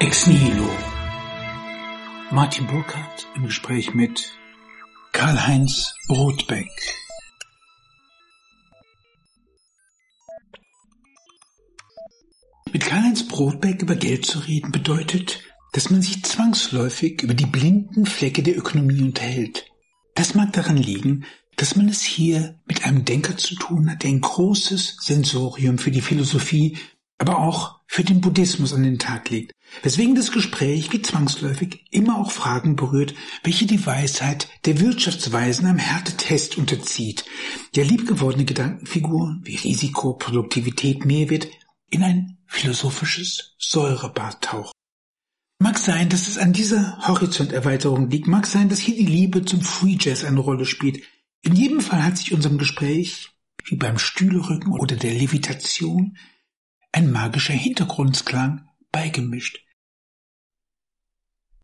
Ex Nihilo. Martin Burkhardt im Gespräch mit Karl-Heinz Brotbeck. Mit Karl-Heinz Brotbeck über Geld zu reden bedeutet, dass man sich zwangsläufig über die blinden Flecke der Ökonomie unterhält. Das mag daran liegen, dass man es hier mit einem Denker zu tun hat, der ein großes Sensorium für die Philosophie, aber auch für den Buddhismus an den Tag legt. Weswegen das Gespräch wie zwangsläufig immer auch Fragen berührt, welche die Weisheit der Wirtschaftsweisen am Härtetest unterzieht, der liebgewordene Gedankenfiguren wie Risiko, Produktivität, Mehrwert in ein philosophisches Säurebad tauchen. Mag sein, dass es an dieser Horizonterweiterung liegt, mag sein, dass hier die Liebe zum Free Jazz eine Rolle spielt, in jedem Fall hat sich unserem Gespräch, wie beim Stühlerücken oder der Levitation, ein magischer Hintergrundsklang beigemischt.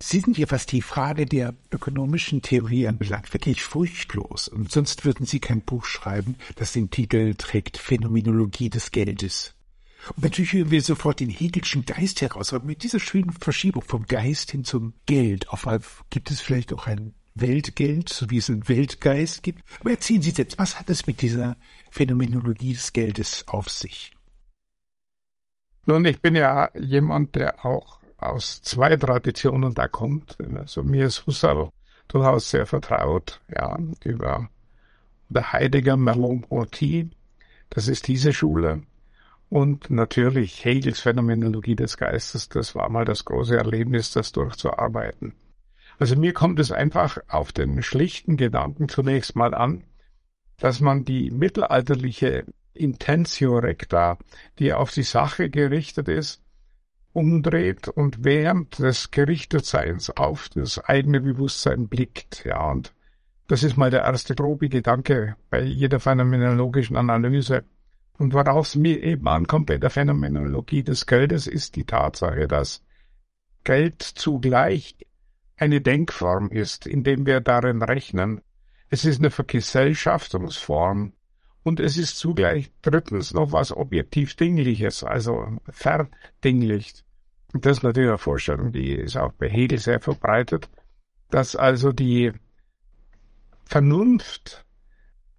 Sie sind hier, was die Frage der ökonomischen Theorie anbelangt, wirklich furchtlos. Und sonst würden Sie kein Buch schreiben, das den Titel trägt Phänomenologie des Geldes. Und natürlich hören wir sofort den Hegelschen Geist heraus, aber mit dieser schönen Verschiebung vom Geist hin zum Geld. Auf gibt es vielleicht auch einen Weltgeld, so wie es einen Weltgeist gibt. Aber erzählen Sie selbst, was hat es mit dieser Phänomenologie des Geldes auf sich? Nun, ich bin ja jemand, der auch aus zwei Traditionen da kommt. Also mir ist Husserl durchaus sehr vertraut, ja, über der Heidegger Merleau-Ponty. Das ist diese Schule. Und natürlich Hegels Phänomenologie des Geistes, das war mal das große Erlebnis, das durchzuarbeiten. Also mir kommt es einfach auf den schlichten Gedanken zunächst mal an, dass man die mittelalterliche Intentio Recta, die auf die Sache gerichtet ist, umdreht und während des Gerichtetseins auf das eigene Bewusstsein blickt. Ja, und das ist mal der erste grobe Gedanke bei jeder phänomenologischen Analyse. Und worauf es mir eben ankommt bei der Phänomenologie des Geldes, ist die Tatsache, dass Geld zugleich eine Denkform ist, indem wir darin rechnen. Es ist eine Vergesellschaftungsform und es ist zugleich drittens noch was objektiv Dingliches, also verdinglicht. Das ist natürlich eine Vorstellung, die ist auch bei Hegel sehr verbreitet, dass also die Vernunft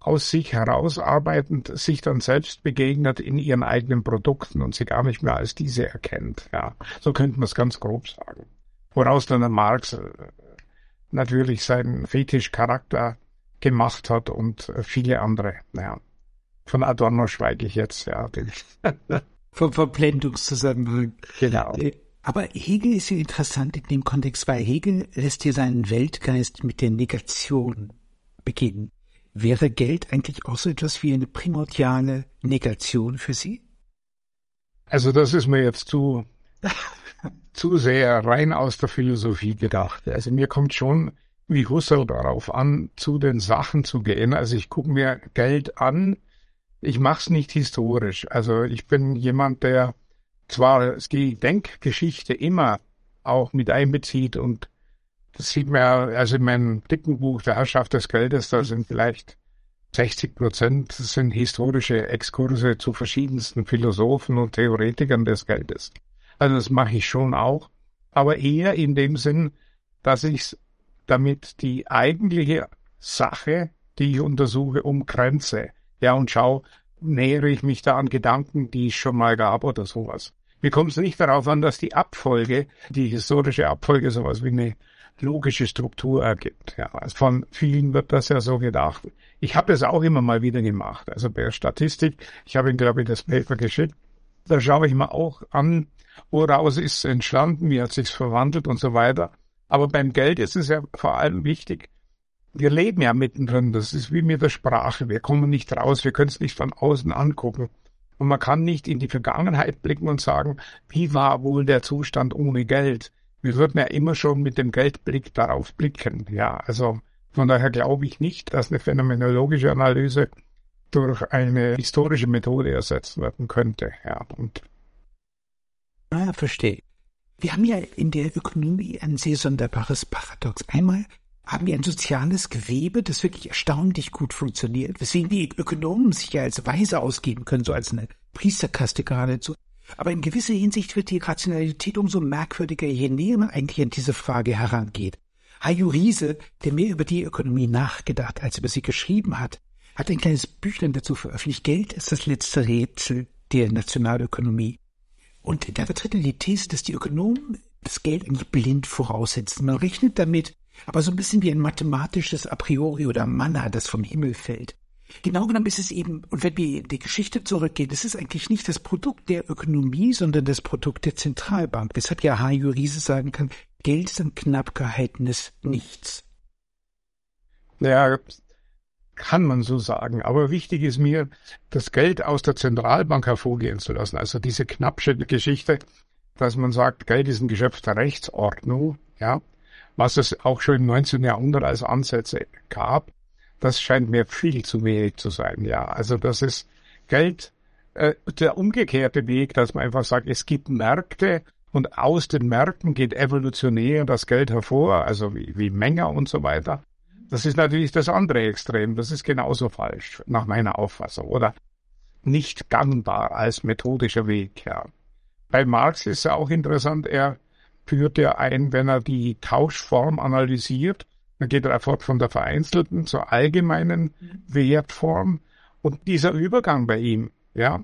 aus sich herausarbeitend sich dann selbst begegnet in ihren eigenen Produkten und sie gar nicht mehr als diese erkennt. Ja, so könnte man es ganz grob sagen woraus dann der Marx äh, natürlich seinen Fetischcharakter gemacht hat und äh, viele andere. Naja, von Adorno schweige ich jetzt, ja. Vom Verblendungszusammenhang. Genau. Äh, aber Hegel ist ja interessant in dem Kontext, weil Hegel lässt hier seinen Weltgeist mit der Negation beginnen. Wäre Geld eigentlich auch so etwas wie eine primordiale Negation für Sie? Also das ist mir jetzt zu zu sehr rein aus der Philosophie gedacht. Also mir kommt schon wie Husserl darauf an, zu den Sachen zu gehen. Also ich gucke mir Geld an. Ich mache es nicht historisch. Also ich bin jemand, der zwar die Denkgeschichte immer auch mit einbezieht und das sieht man ja, also in meinem dicken Buch Der Herrschaft des Geldes, da sind vielleicht 60 Prozent sind historische Exkurse zu verschiedensten Philosophen und Theoretikern des Geldes. Also das mache ich schon auch, aber eher in dem Sinn, dass ich damit die eigentliche Sache, die ich untersuche, umgrenze. Ja, und schau, nähere ich mich da an Gedanken, die es schon mal gab oder sowas. Mir kommt es nicht darauf an, dass die Abfolge, die historische Abfolge sowas wie eine logische Struktur ergibt. Ja, also von vielen wird das ja so gedacht. Ich habe das auch immer mal wieder gemacht. Also bei Statistik, ich habe Ihnen, glaube ich, das Paper geschickt, da schaue ich mir auch an, woraus ist es entstanden, wie hat sich's verwandelt und so weiter. Aber beim Geld ist es ja vor allem wichtig, wir leben ja mittendrin, das ist wie mit der Sprache, wir kommen nicht raus, wir können es nicht von außen angucken. Und man kann nicht in die Vergangenheit blicken und sagen, wie war wohl der Zustand ohne Geld? Wir würden ja immer schon mit dem Geldblick darauf blicken. Ja, also von daher glaube ich nicht, dass eine phänomenologische Analyse durch eine historische Methode ersetzt werden könnte. Ja, und Ah, verstehe. Wir haben ja in der Ökonomie ein sehr sonderbares Paradox. Einmal haben wir ein soziales Gewebe, das wirklich erstaunlich gut funktioniert, weswegen die Ökonomen sich ja als Weise ausgeben können, so als eine Priesterkaste geradezu. Aber in gewisser Hinsicht wird die Rationalität umso merkwürdiger, je näher man eigentlich an diese Frage herangeht. Hajo Riese, der mehr über die Ökonomie nachgedacht als über sie geschrieben hat, hat ein kleines Büchlein dazu veröffentlicht. Geld ist das letzte Rätsel der Nationalökonomie. Und da vertritt er die These, dass die Ökonomen das Geld eigentlich blind voraussetzen. Man rechnet damit, aber so ein bisschen wie ein mathematisches A priori oder Manna, das vom Himmel fällt. Genau genommen ist es eben, und wenn wir in die Geschichte zurückgehen, es ist eigentlich nicht das Produkt der Ökonomie, sondern das Produkt der Zentralbank. Weshalb ja Hajo Riese sagen kann, Geld ist ein knapp gehaltenes Nichts. Ja, kann man so sagen. Aber wichtig ist mir, das Geld aus der Zentralbank hervorgehen zu lassen. Also diese knappsche Geschichte, dass man sagt, Geld ist ein Geschöpf der Rechtsordnung, ja, was es auch schon im 19. Jahrhundert als Ansätze gab, das scheint mir viel zu wenig zu sein, ja. Also das ist Geld, äh, der umgekehrte Weg, dass man einfach sagt, es gibt Märkte und aus den Märkten geht evolutionär das Geld hervor, also wie, wie Menge und so weiter. Das ist natürlich das andere Extrem. Das ist genauso falsch, nach meiner Auffassung, oder nicht gangbar als methodischer Weg, ja. Bei Marx ist ja auch interessant, er führt ja ein, wenn er die Tauschform analysiert, dann geht er fort von der vereinzelten zur allgemeinen mhm. Wertform. Und dieser Übergang bei ihm, ja,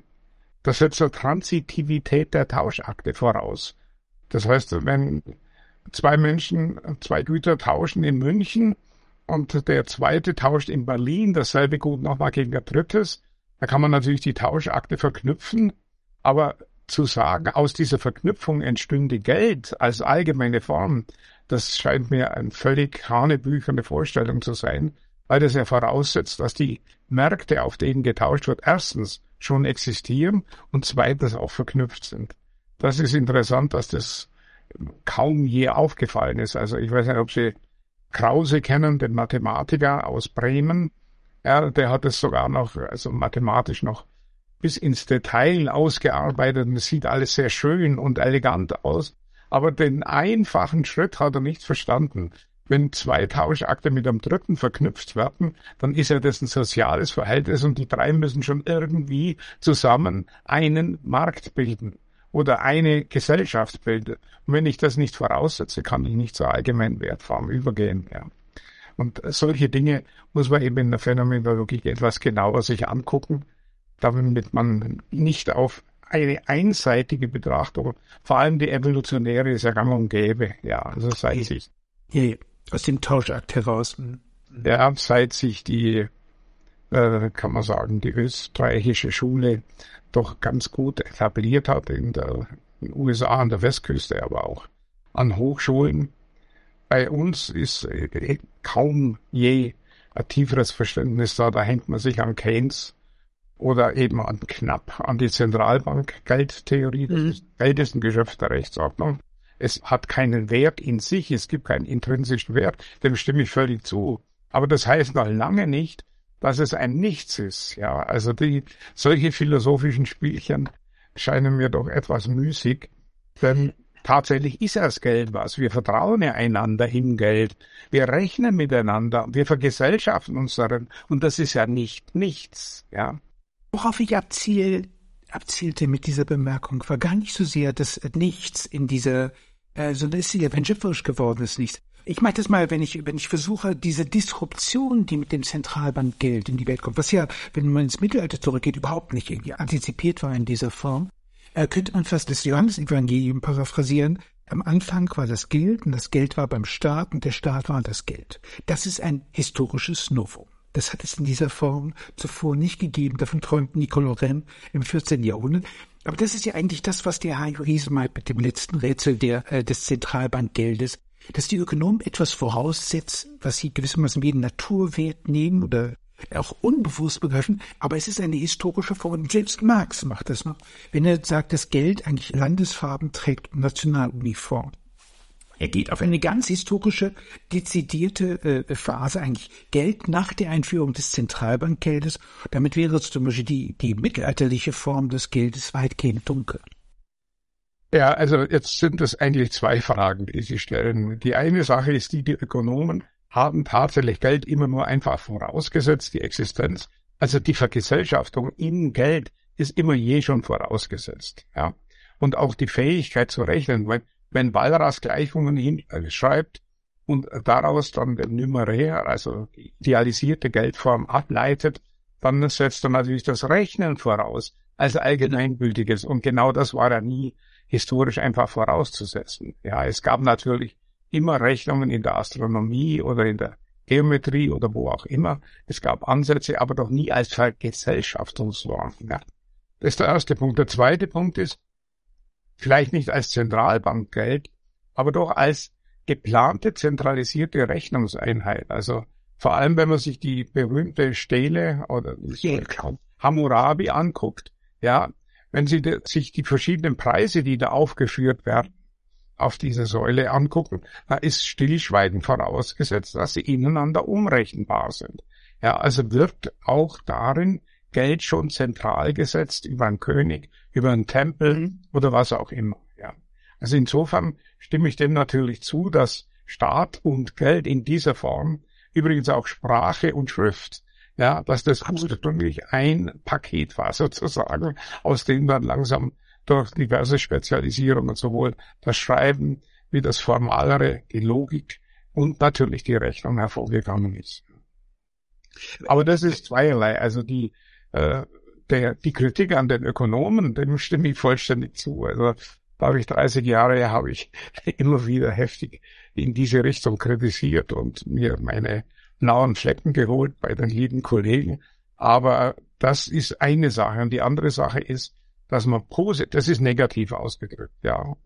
das setzt zur Transitivität der Tauschakte voraus. Das heißt, wenn zwei Menschen zwei Güter tauschen in München und der zweite tauscht in Berlin dasselbe Gut nochmal gegen ein drittes, da kann man natürlich die Tauschakte verknüpfen, aber zu sagen, aus dieser Verknüpfung entstünde Geld als allgemeine Form, das scheint mir eine völlig hanebücherne Vorstellung zu sein, weil das ja voraussetzt, dass die Märkte, auf denen getauscht wird, erstens schon existieren und zweitens auch verknüpft sind. Das ist interessant, dass das kaum je aufgefallen ist. Also ich weiß nicht, ob Sie Krause kennen, den Mathematiker aus Bremen. Ja, der hat es sogar noch, also mathematisch noch bis ins Detail ausgearbeitet und es sieht alles sehr schön und elegant aus. Aber den einfachen Schritt hat er nicht verstanden. Wenn zwei Tauschakte mit einem dritten verknüpft werden, dann ist ja das ein soziales Verhältnis und die drei müssen schon irgendwie zusammen einen Markt bilden oder eine Gesellschaft bilden. Und wenn ich das nicht voraussetze, kann ich nicht zur allgemeinen Wertform übergehen. Ja. Und solche Dinge muss man eben in der Phänomenologie etwas genauer sich angucken damit man nicht auf eine einseitige Betrachtung, vor allem die evolutionäre ist ja gang und gäbe, ja, also seit sich. Ja, aus dem Tauschakt heraus. Hm. Ja, seit sich die, äh, kann man sagen, die österreichische Schule doch ganz gut etabliert hat in der in den USA an der Westküste, aber auch an Hochschulen. Bei uns ist äh, kaum je ein tieferes Verständnis da, da hängt man sich an Keynes oder eben an knapp an die Zentralbank-Geldtheorie. Mhm. Geld ist ein Geschöpf der Rechtsordnung. Es hat keinen Wert in sich, es gibt keinen intrinsischen Wert, dem stimme ich völlig zu. Aber das heißt noch lange nicht, dass es ein Nichts ist. Ja, also die, solche philosophischen Spielchen scheinen mir doch etwas müßig, denn tatsächlich ist das Geld was. Wir vertrauen ja einander im Geld. Wir rechnen miteinander. Wir vergesellschaften uns darin. Und das ist ja nicht nichts, ja. Worauf ich abziel, abzielte mit dieser Bemerkung, war gar nicht so sehr das Nichts in dieser, äh, sondern ist ja wenn schifferisch gewordenes Nichts. Ich meine das mal, wenn ich, wenn ich versuche, diese Disruption, die mit dem Zentralbankgeld in die Welt kommt, was ja, wenn man ins Mittelalter zurückgeht, überhaupt nicht irgendwie antizipiert war in dieser Form, äh, könnte man fast das Johannesevangelium paraphrasieren. Am Anfang war das Geld und das Geld war beim Staat und der Staat war das Geld. Das ist ein historisches Novum. Das hat es in dieser Form zuvor nicht gegeben. Davon träumt Nicole Lorraine im 14. Jahrhundert. Aber das ist ja eigentlich das, was der Hajo Riese meint mit dem letzten Rätsel der, äh, des Zentralbankgeldes, dass die Ökonomen etwas voraussetzen, was sie gewissermaßen wie Naturwert nehmen oder auch unbewusst begreifen, aber es ist eine historische Form. Selbst Marx macht das noch, wenn er sagt, dass Geld eigentlich Landesfarben trägt, Nationaluniform. Er geht auf eine ganz historische, dezidierte äh, Phase eigentlich Geld nach der Einführung des Zentralbankgeldes. Damit wäre zum Beispiel die, die mittelalterliche Form des Geldes weitgehend dunkel. Ja, also jetzt sind es eigentlich zwei Fragen, die Sie stellen. Die eine Sache ist die, die Ökonomen haben tatsächlich Geld immer nur einfach vorausgesetzt, die Existenz. Also die Vergesellschaftung in Geld ist immer je schon vorausgesetzt. Ja. und auch die Fähigkeit zu rechnen. Wenn, wenn Walras Gleichungen hinschreibt und daraus dann den Numerär, also idealisierte Geldform ableitet, dann setzt er natürlich das Rechnen voraus als allgemeingültiges. Und genau das war ja nie historisch einfach vorauszusetzen. Ja, es gab natürlich immer Rechnungen in der Astronomie oder in der Geometrie oder wo auch immer. Es gab Ansätze, aber doch nie als Vergesellschaftungsform. Ja. Das ist der erste Punkt. Der zweite Punkt ist, vielleicht nicht als Zentralbankgeld, aber doch als geplante zentralisierte Rechnungseinheit. Also vor allem, wenn man sich die berühmte Stele oder Hammurabi anguckt, ja, wenn Sie sich die verschiedenen Preise, die da aufgeführt werden, auf dieser Säule angucken, da ist Stillschweigen vorausgesetzt, dass sie ineinander umrechenbar sind. Ja, also wird auch darin Geld schon zentral gesetzt über einen König, über einen Tempel mhm. oder was auch immer. Ja. Also insofern stimme ich dem natürlich zu, dass Staat und Geld in dieser Form, übrigens auch Sprache und Schrift, ja, dass das ursprünglich ein Paket war sozusagen, aus dem dann langsam durch diverse Spezialisierungen sowohl das Schreiben wie das Formalere, die Logik und natürlich die Rechnung hervorgegangen ist. Aber das ist zweierlei. Also die, äh, der, die Kritik an den Ökonomen, dem stimme ich vollständig zu. Also da habe ich 30 Jahre, habe ich immer wieder heftig in diese Richtung kritisiert und mir meine blauen Flecken geholt bei den lieben Kollegen. Aber das ist eine Sache. Und die andere Sache ist, dass man positiv, das ist negativ ausgedrückt, ja.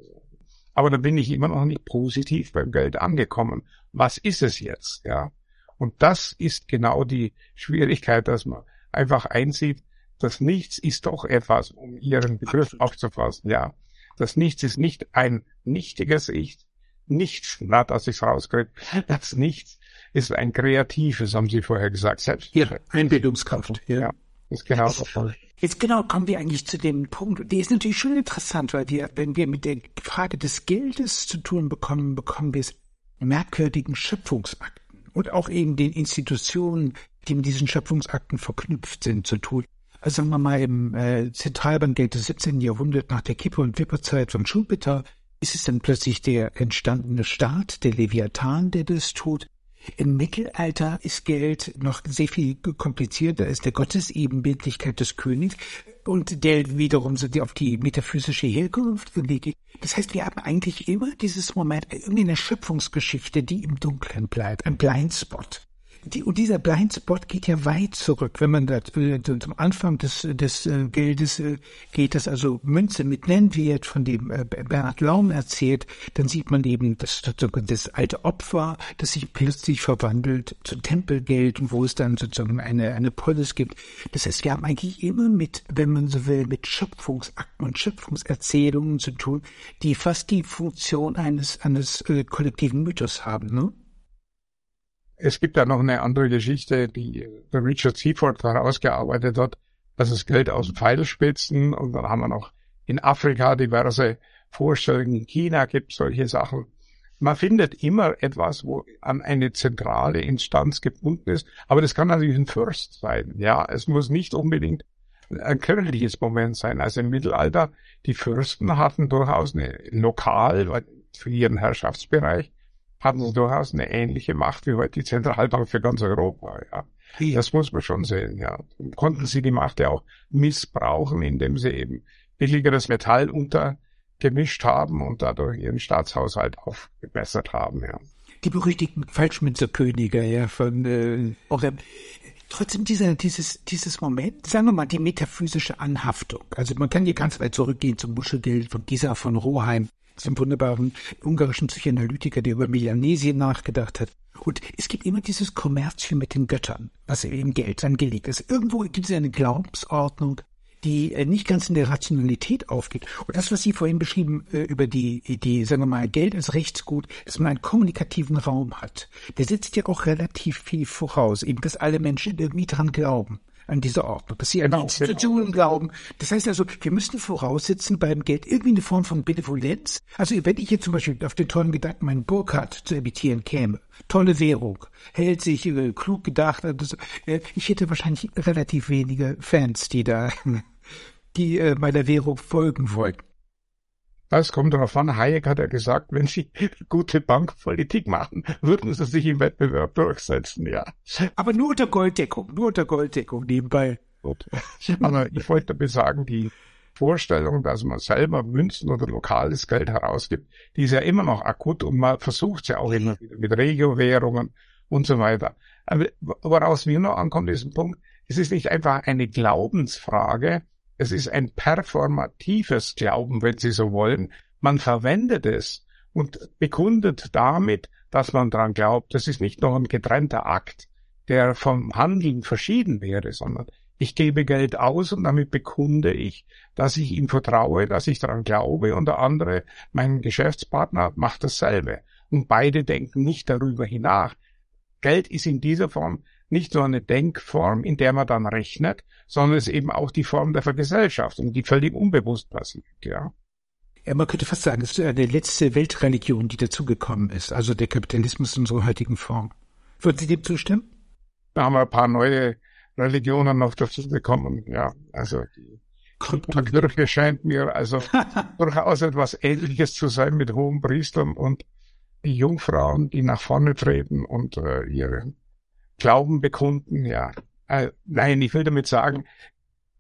Aber da bin ich immer noch nicht positiv beim Geld angekommen. Was ist es jetzt, ja? Und das ist genau die Schwierigkeit, dass man einfach einsieht, das Nichts ist doch etwas, um Ihren Begriff aufzufassen, ja. Das Nichts ist nicht ein nichtiges Ich, nichts, na, dass ich's rauskriege, das Nichts ist ein kreatives, haben Sie vorher gesagt, selbst. Ihre Einbildungskraft, ja. ja. Ist genau das. Jetzt genau kommen wir eigentlich zu dem Punkt, der ist natürlich schon interessant, weil wir, wenn wir mit der Frage des Geldes zu tun bekommen, bekommen wir es merkwürdigen Schöpfungsakten und auch eben den Institutionen, die mit diesen Schöpfungsakten verknüpft sind, zu tun. Also sagen wir mal im äh, Zentralbankgeld des 17. Jahrhunderts nach der Kippe- und Wipperzeit von Schumpeter ist es dann plötzlich der entstandene Staat, der Leviathan, der das tut. Im Mittelalter ist Geld noch sehr viel komplizierter, ist der Gottesebenbildlichkeit des Königs und der wiederum sind auf die metaphysische Herkunft gelegt. Das heißt, wir haben eigentlich immer dieses Moment, irgendwie eine Schöpfungsgeschichte, die im Dunkeln bleibt, ein Blindspot. Die, und dieser Blindspot geht ja weit zurück. Wenn man da äh, zum Anfang des, des äh, Geldes äh, geht, das also Münze mit Nennwert von dem äh, Bernhard Laum erzählt, dann sieht man eben das, das alte Opfer, das sich plötzlich verwandelt zu Tempelgeld, wo es dann sozusagen eine, eine Polis gibt. Das heißt, wir haben eigentlich immer mit, wenn man so will, mit Schöpfungsakten und Schöpfungserzählungen zu tun, die fast die Funktion eines, eines äh, kollektiven Mythos haben, ne? Es gibt da noch eine andere Geschichte, die Richard Seaford herausgearbeitet hat. Das ist Geld aus Pfeilspitzen und dann haben wir noch in Afrika diverse Vorstellungen. In China gibt solche Sachen. Man findet immer etwas, wo an eine zentrale Instanz gebunden ist. Aber das kann natürlich ein Fürst sein. Ja, es muss nicht unbedingt ein kirchliches Moment sein. Also im Mittelalter, die Fürsten hatten durchaus eine lokal für ihren Herrschaftsbereich hatten sie durchaus eine ähnliche Macht wie heute die Zentralbank für ganz Europa, ja. Das muss man schon sehen, ja. Und konnten sie die Macht ja auch missbrauchen, indem sie eben billigeres Metall untergemischt haben und dadurch ihren Staatshaushalt aufgebessert haben, ja. Die berüchtigten Falschmünzerkönige, ja, von, äh, oder, trotzdem dieser, dieses, dieses Moment, sagen wir mal, die metaphysische Anhaftung. Also man kann hier ganz weit zurückgehen zum Muschelgeld von Gisa von Roheim, zum wunderbaren ungarischen Psychoanalytiker, der über Melanesien nachgedacht hat. Und es gibt immer dieses Kommerzium mit den Göttern, was eben Geld angelegt ist. Irgendwo gibt es eine Glaubensordnung, die äh, nicht ganz in der Rationalität aufgeht. Und das, was Sie vorhin beschrieben äh, über die Idee, sagen wir mal, Geld als Rechtsgut, dass man einen kommunikativen Raum hat, der setzt ja auch relativ viel voraus, eben dass alle Menschen irgendwie dran glauben an diese Ordnung, dass sie an die Institutionen genau. glauben. Das heißt also, wir müssen voraussetzen beim Geld irgendwie eine Form von Benevolenz. Also wenn ich jetzt zum Beispiel auf den tollen Gedanken, meinen Burkhardt zu emittieren käme, tolle Währung, hält sich, äh, klug gedacht, also, äh, ich hätte wahrscheinlich relativ wenige Fans, die da, die äh, meiner Währung folgen wollten. Das kommt darauf an. Hayek hat ja gesagt, wenn Sie gute Bankpolitik machen, würden Sie sich im Wettbewerb durchsetzen, ja. Aber nur unter Golddeckung, nur unter Golddeckung nebenbei. Gut. Aber ich wollte damit sagen, die Vorstellung, dass man selber Münzen oder lokales Geld herausgibt, die ist ja immer noch akut und man versucht es ja auch immer wieder mit Regiowährungen und so weiter. Aber woraus mir noch ankommt, ist ein Punkt, es ist nicht einfach eine Glaubensfrage, es ist ein performatives Glauben, wenn Sie so wollen. Man verwendet es und bekundet damit, dass man dran glaubt. Das ist nicht noch ein getrennter Akt, der vom Handeln verschieden wäre, sondern ich gebe Geld aus und damit bekunde ich, dass ich ihm vertraue, dass ich daran glaube und der andere, mein Geschäftspartner, macht dasselbe. Und beide denken nicht darüber hinaus. Geld ist in dieser Form nicht nur eine Denkform, in der man dann rechnet, sondern es ist eben auch die Form der Vergesellschaftung, die völlig unbewusst passiert, ja. Ja, man könnte fast sagen, es ist eine letzte Weltreligion, die dazugekommen ist, also der Kapitalismus in unserer heutigen Form. Würden Sie dem zustimmen? Da haben wir ein paar neue Religionen noch dazu bekommen, ja. Also die Kirche scheint mir also durchaus etwas Ähnliches zu sein mit hohen Priestern und die Jungfrauen, die nach vorne treten und äh, ihre Glauben bekunden, ja. Äh, nein, ich will damit sagen,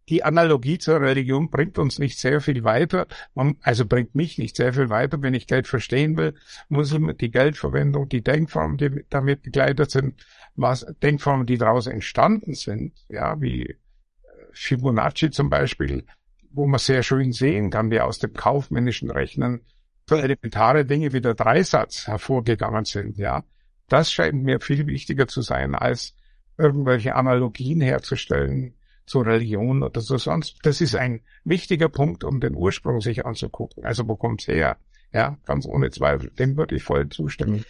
die Analogie zur Religion bringt uns nicht sehr viel weiter, also bringt mich nicht sehr viel weiter. Wenn ich Geld verstehen will, muss ich die Geldverwendung, die Denkformen, die damit begleitet sind, was Denkformen, die daraus entstanden sind, ja, wie äh, Fibonacci zum Beispiel, wo man sehr schön sehen kann, wie aus dem kaufmännischen Rechnen so elementare Dinge wie der Dreisatz hervorgegangen sind, ja. Das scheint mir viel wichtiger zu sein, als irgendwelche Analogien herzustellen zur Religion oder so sonst. Das ist ein wichtiger Punkt, um den Ursprung sich anzugucken. Also wo kommt's her? Ja, ganz ohne Zweifel. Dem würde ich voll zustimmen.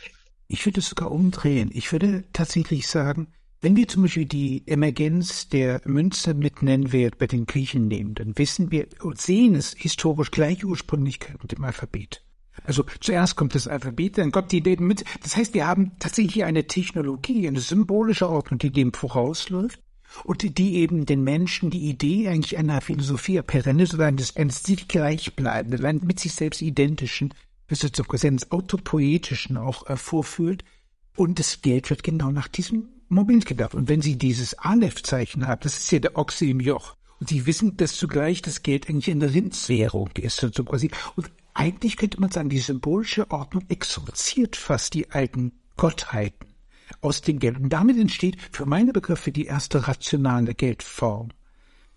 Ich würde es sogar umdrehen. Ich würde tatsächlich sagen, wenn wir zum Beispiel die Emergenz der Münze mit Nennwert bei den Griechen nehmen, dann wissen wir und sehen es historisch gleich Ursprünglichkeit mit dem Alphabet. Also zuerst kommt das Alphabet, dann kommt die Idee mit. Das heißt, wir haben tatsächlich eine Technologie, eine symbolische Ordnung, die dem vorausläuft und die eben den Menschen die Idee eigentlich einer Philosophie perennis oder eines, eines sich gleichbleibenden, mit sich selbst identischen, bis zur Präsenz autopoetischen auch äh, vorführt. Und das Geld wird genau nach diesem Moment gedacht. Und wenn Sie dieses Aleph-Zeichen haben, das ist ja der Ochse im Joch. Und Sie wissen, dass zugleich das Geld eigentlich eine Rindswährung ist. So quasi. und eigentlich könnte man sagen, die symbolische Ordnung exorziert fast die alten Gottheiten aus dem Geld. Und damit entsteht für meine Begriffe die erste rationale Geldform.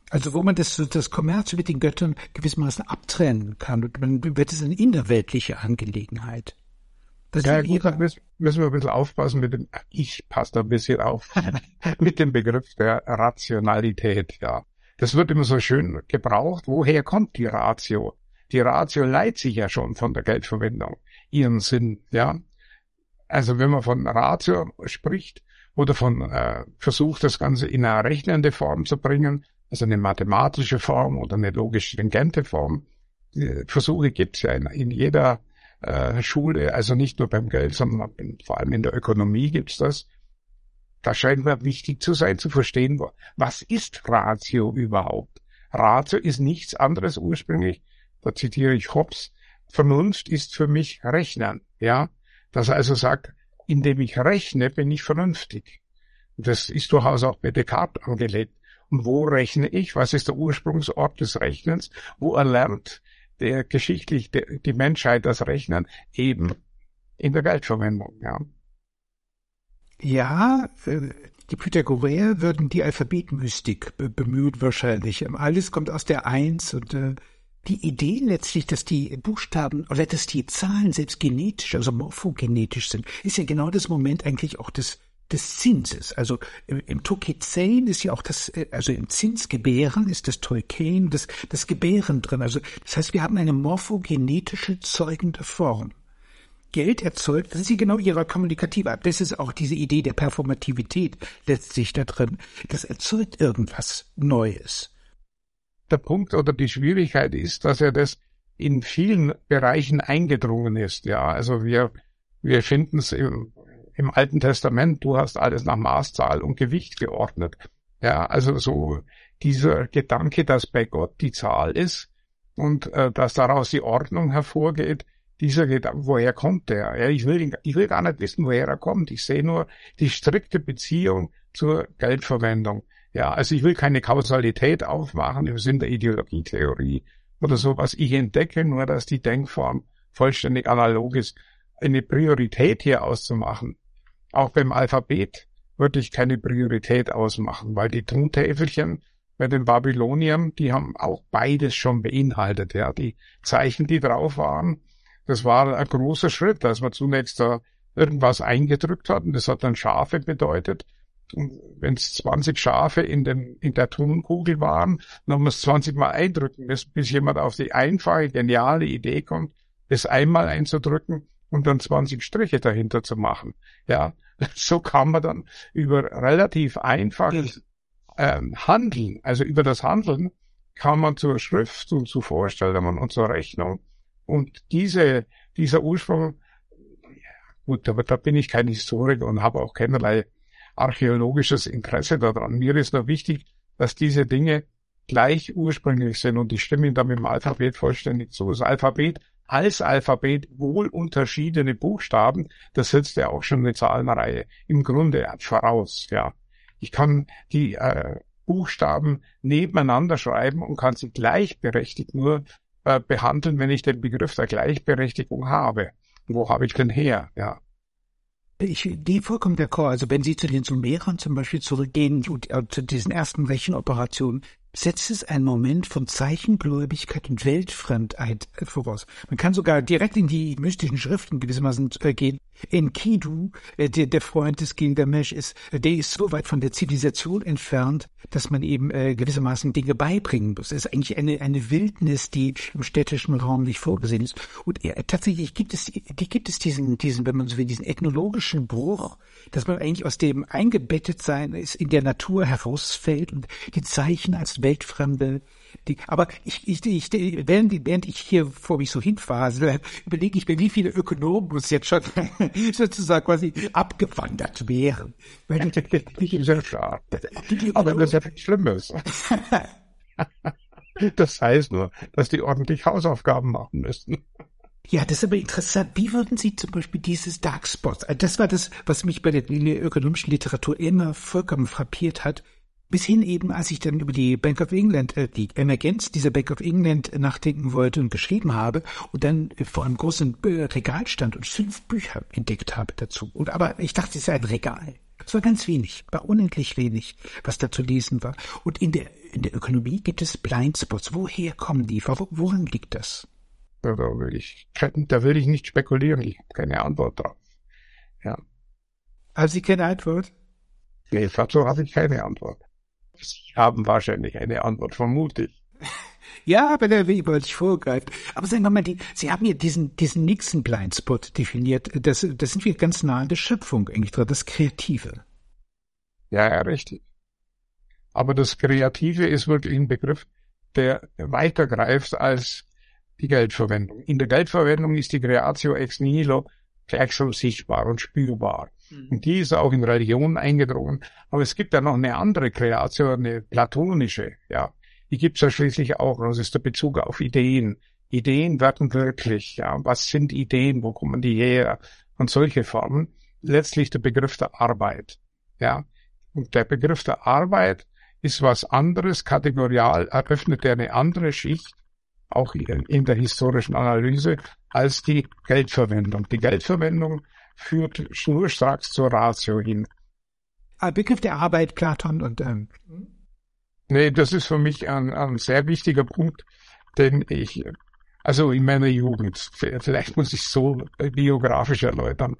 Also wo man das, das Kommerz mit den Göttern gewissermaßen abtrennen kann und man wird es eine innerweltliche Angelegenheit. Das ja, gut, da müssen, müssen wir ein bisschen aufpassen mit dem, ich passe da ein bisschen auf, mit dem Begriff der Rationalität, ja. Das wird immer so schön gebraucht. Woher kommt die Ratio? Die Ratio leitet sich ja schon von der Geldverwendung, ihren Sinn, ja. Also wenn man von Ratio spricht oder von äh, versucht, das Ganze in eine rechnende Form zu bringen, also eine mathematische Form oder eine logisch stringente Form, Versuche gibt es ja in, in jeder äh, Schule, also nicht nur beim Geld, sondern vor allem in der Ökonomie gibt's das. Da scheint mir wichtig zu sein, zu verstehen, was ist Ratio überhaupt? Ratio ist nichts anderes ursprünglich da zitiere ich Hobbes, Vernunft ist für mich Rechnen, ja. Das also sagt, indem ich rechne, bin ich vernünftig. Das ist durchaus auch bei Descartes angelegt. Und wo rechne ich? Was ist der Ursprungsort des Rechnens? Wo erlernt der geschichtlich der, die Menschheit das Rechnen? Eben in der Geldverwendung, ja. Ja, äh, die Pythagoreer würden die Alphabetmystik bemühen wahrscheinlich. Alles kommt aus der Eins und äh, die Idee letztlich, dass die Buchstaben oder dass die Zahlen selbst genetisch, also morphogenetisch sind, ist ja genau das Moment eigentlich auch des des Zinses. Also im, im Tokezein ist ja auch das, äh, also im Zinsgebären ist das Tolkien, das, das Gebären drin. Also das heißt, wir haben eine morphogenetische zeugende Form. Geld erzeugt, das ist ja genau ihrer kommunikative Das ist auch diese Idee der Performativität letztlich da drin. Das erzeugt irgendwas Neues der Punkt oder die Schwierigkeit ist, dass er das in vielen Bereichen eingedrungen ist. Ja, also wir, wir finden es im, im Alten Testament, du hast alles nach Maßzahl und Gewicht geordnet. Ja, also so dieser Gedanke, dass bei Gott die Zahl ist, und äh, dass daraus die Ordnung hervorgeht, dieser Gedanke, woher kommt der? Ja, ich will, ich will gar nicht wissen, woher er kommt. Ich sehe nur die strikte Beziehung zur Geldverwendung. Ja, also ich will keine Kausalität aufmachen im Sinn der Ideologietheorie oder sowas. Ich entdecke nur, dass die Denkform vollständig analog ist. Eine Priorität hier auszumachen, auch beim Alphabet, würde ich keine Priorität ausmachen, weil die Tontäfelchen bei den Babyloniern, die haben auch beides schon beinhaltet. Ja, die Zeichen, die drauf waren, das war ein großer Schritt, dass man zunächst da irgendwas eingedrückt hat und das hat dann Schafe bedeutet. Wenn es 20 Schafe in, den, in der Tonkugel waren, dann muss man es 20 Mal eindrücken, bis, bis jemand auf die einfache, geniale Idee kommt, das einmal einzudrücken und dann 20 Striche dahinter zu machen. Ja, so kann man dann über relativ einfaches ähm, Handeln, also über das Handeln, kann man zur Schrift und zu Vorstellungen und zur Rechnung. Und diese, dieser Ursprung, gut, aber da bin ich kein Historiker und habe auch keinerlei archäologisches Interesse daran. Mir ist nur wichtig, dass diese Dinge gleich ursprünglich sind und ich stimme Ihnen da mit dem Alphabet vollständig zu. Das Alphabet als Alphabet wohl unterschiedene Buchstaben, das setzt ja auch schon eine Zahlenreihe im Grunde voraus, ja. Ich kann die äh, Buchstaben nebeneinander schreiben und kann sie gleichberechtigt nur äh, behandeln, wenn ich den Begriff der Gleichberechtigung habe. Wo habe ich denn her? Ja. Ich die vollkommen d'accord. Also wenn Sie zu den Sumerern zum Beispiel zurückgehen äh, zu diesen ersten Rechenoperationen, setzt es einen Moment von Zeichengläubigkeit und Weltfremdheit voraus. Man kann sogar direkt in die mystischen Schriften gewissermaßen äh, gehen. Enkidu, äh, der, der Freund des Gilgamesch ist, äh, der ist so weit von der Zivilisation entfernt, dass man eben gewissermaßen Dinge beibringen muss. Es ist eigentlich eine, eine Wildnis, die im städtischen Raum nicht vorgesehen ist. Und tatsächlich gibt es, die gibt es diesen, diesen, wenn man so will, diesen ethnologischen Bruch, dass man eigentlich aus dem eingebettet sein ist in der Natur herausfällt und die Zeichen als weltfremde Ding. Aber ich, ich, ich, während, während ich hier vor mich so hinfasel, überlege ich mir, wie viele Ökonomen muss jetzt schon sozusagen quasi abgewandert wären. Weil sehr schade. Aber das ist ja nichts Schlimmes. das heißt nur, dass die ordentlich Hausaufgaben machen müssten. Ja, das ist aber interessant. Wie würden Sie zum Beispiel dieses Dark Spots, das war das, was mich bei der ökonomischen Literatur immer vollkommen frappiert hat, bis hin eben, als ich dann über die Bank of England, äh, die Emergenz dieser Bank of England nachdenken wollte und geschrieben habe und dann vor einem großen Regal stand und fünf Bücher entdeckt habe dazu. Und aber ich dachte, es ist ein Regal. Es war ganz wenig, war unendlich wenig, was da zu lesen war. Und in der, in der Ökonomie gibt es Blindspots. Woher kommen die? Woran liegt das? Da will ich, da will ich nicht spekulieren. Ich habe keine Antwort drauf. Ja. Haben Sie keine Antwort? Nee, dazu habe ich keine Antwort. Sie haben wahrscheinlich eine Antwort, vermute ich. Ja, aber der Weber sich vorgreift. Aber sagen wir mal, die, Sie haben hier diesen, diesen Nixon Blindspot definiert. Das, das sind wir ganz nah an der Schöpfung eigentlich dran, das Kreative. Ja, ja, richtig. Aber das Kreative ist wirklich ein Begriff, der weitergreift als die Geldverwendung. In der Geldverwendung ist die Creatio ex nihilo gleich so sichtbar und spürbar. Mhm. Und die ist auch in Religion eingedrungen. Aber es gibt ja noch eine andere Kreation, eine platonische, ja. Die gibt's ja schließlich auch. Das ist der Bezug auf Ideen. Ideen werden wirklich, ja. Was sind Ideen? Wo kommen die her? Und solche Formen. Letztlich der Begriff der Arbeit, ja. Und der Begriff der Arbeit ist was anderes, kategorial eröffnet er eine andere Schicht, auch in der historischen Analyse, als die Geldverwendung. Die Geldverwendung führt schnurstracks zur Ratio hin. Ein Begriff der Arbeit, Platon und ähm. Nee, das ist für mich ein, ein sehr wichtiger Punkt, den ich, also in meiner Jugend, vielleicht muss ich so biografisch erläutern,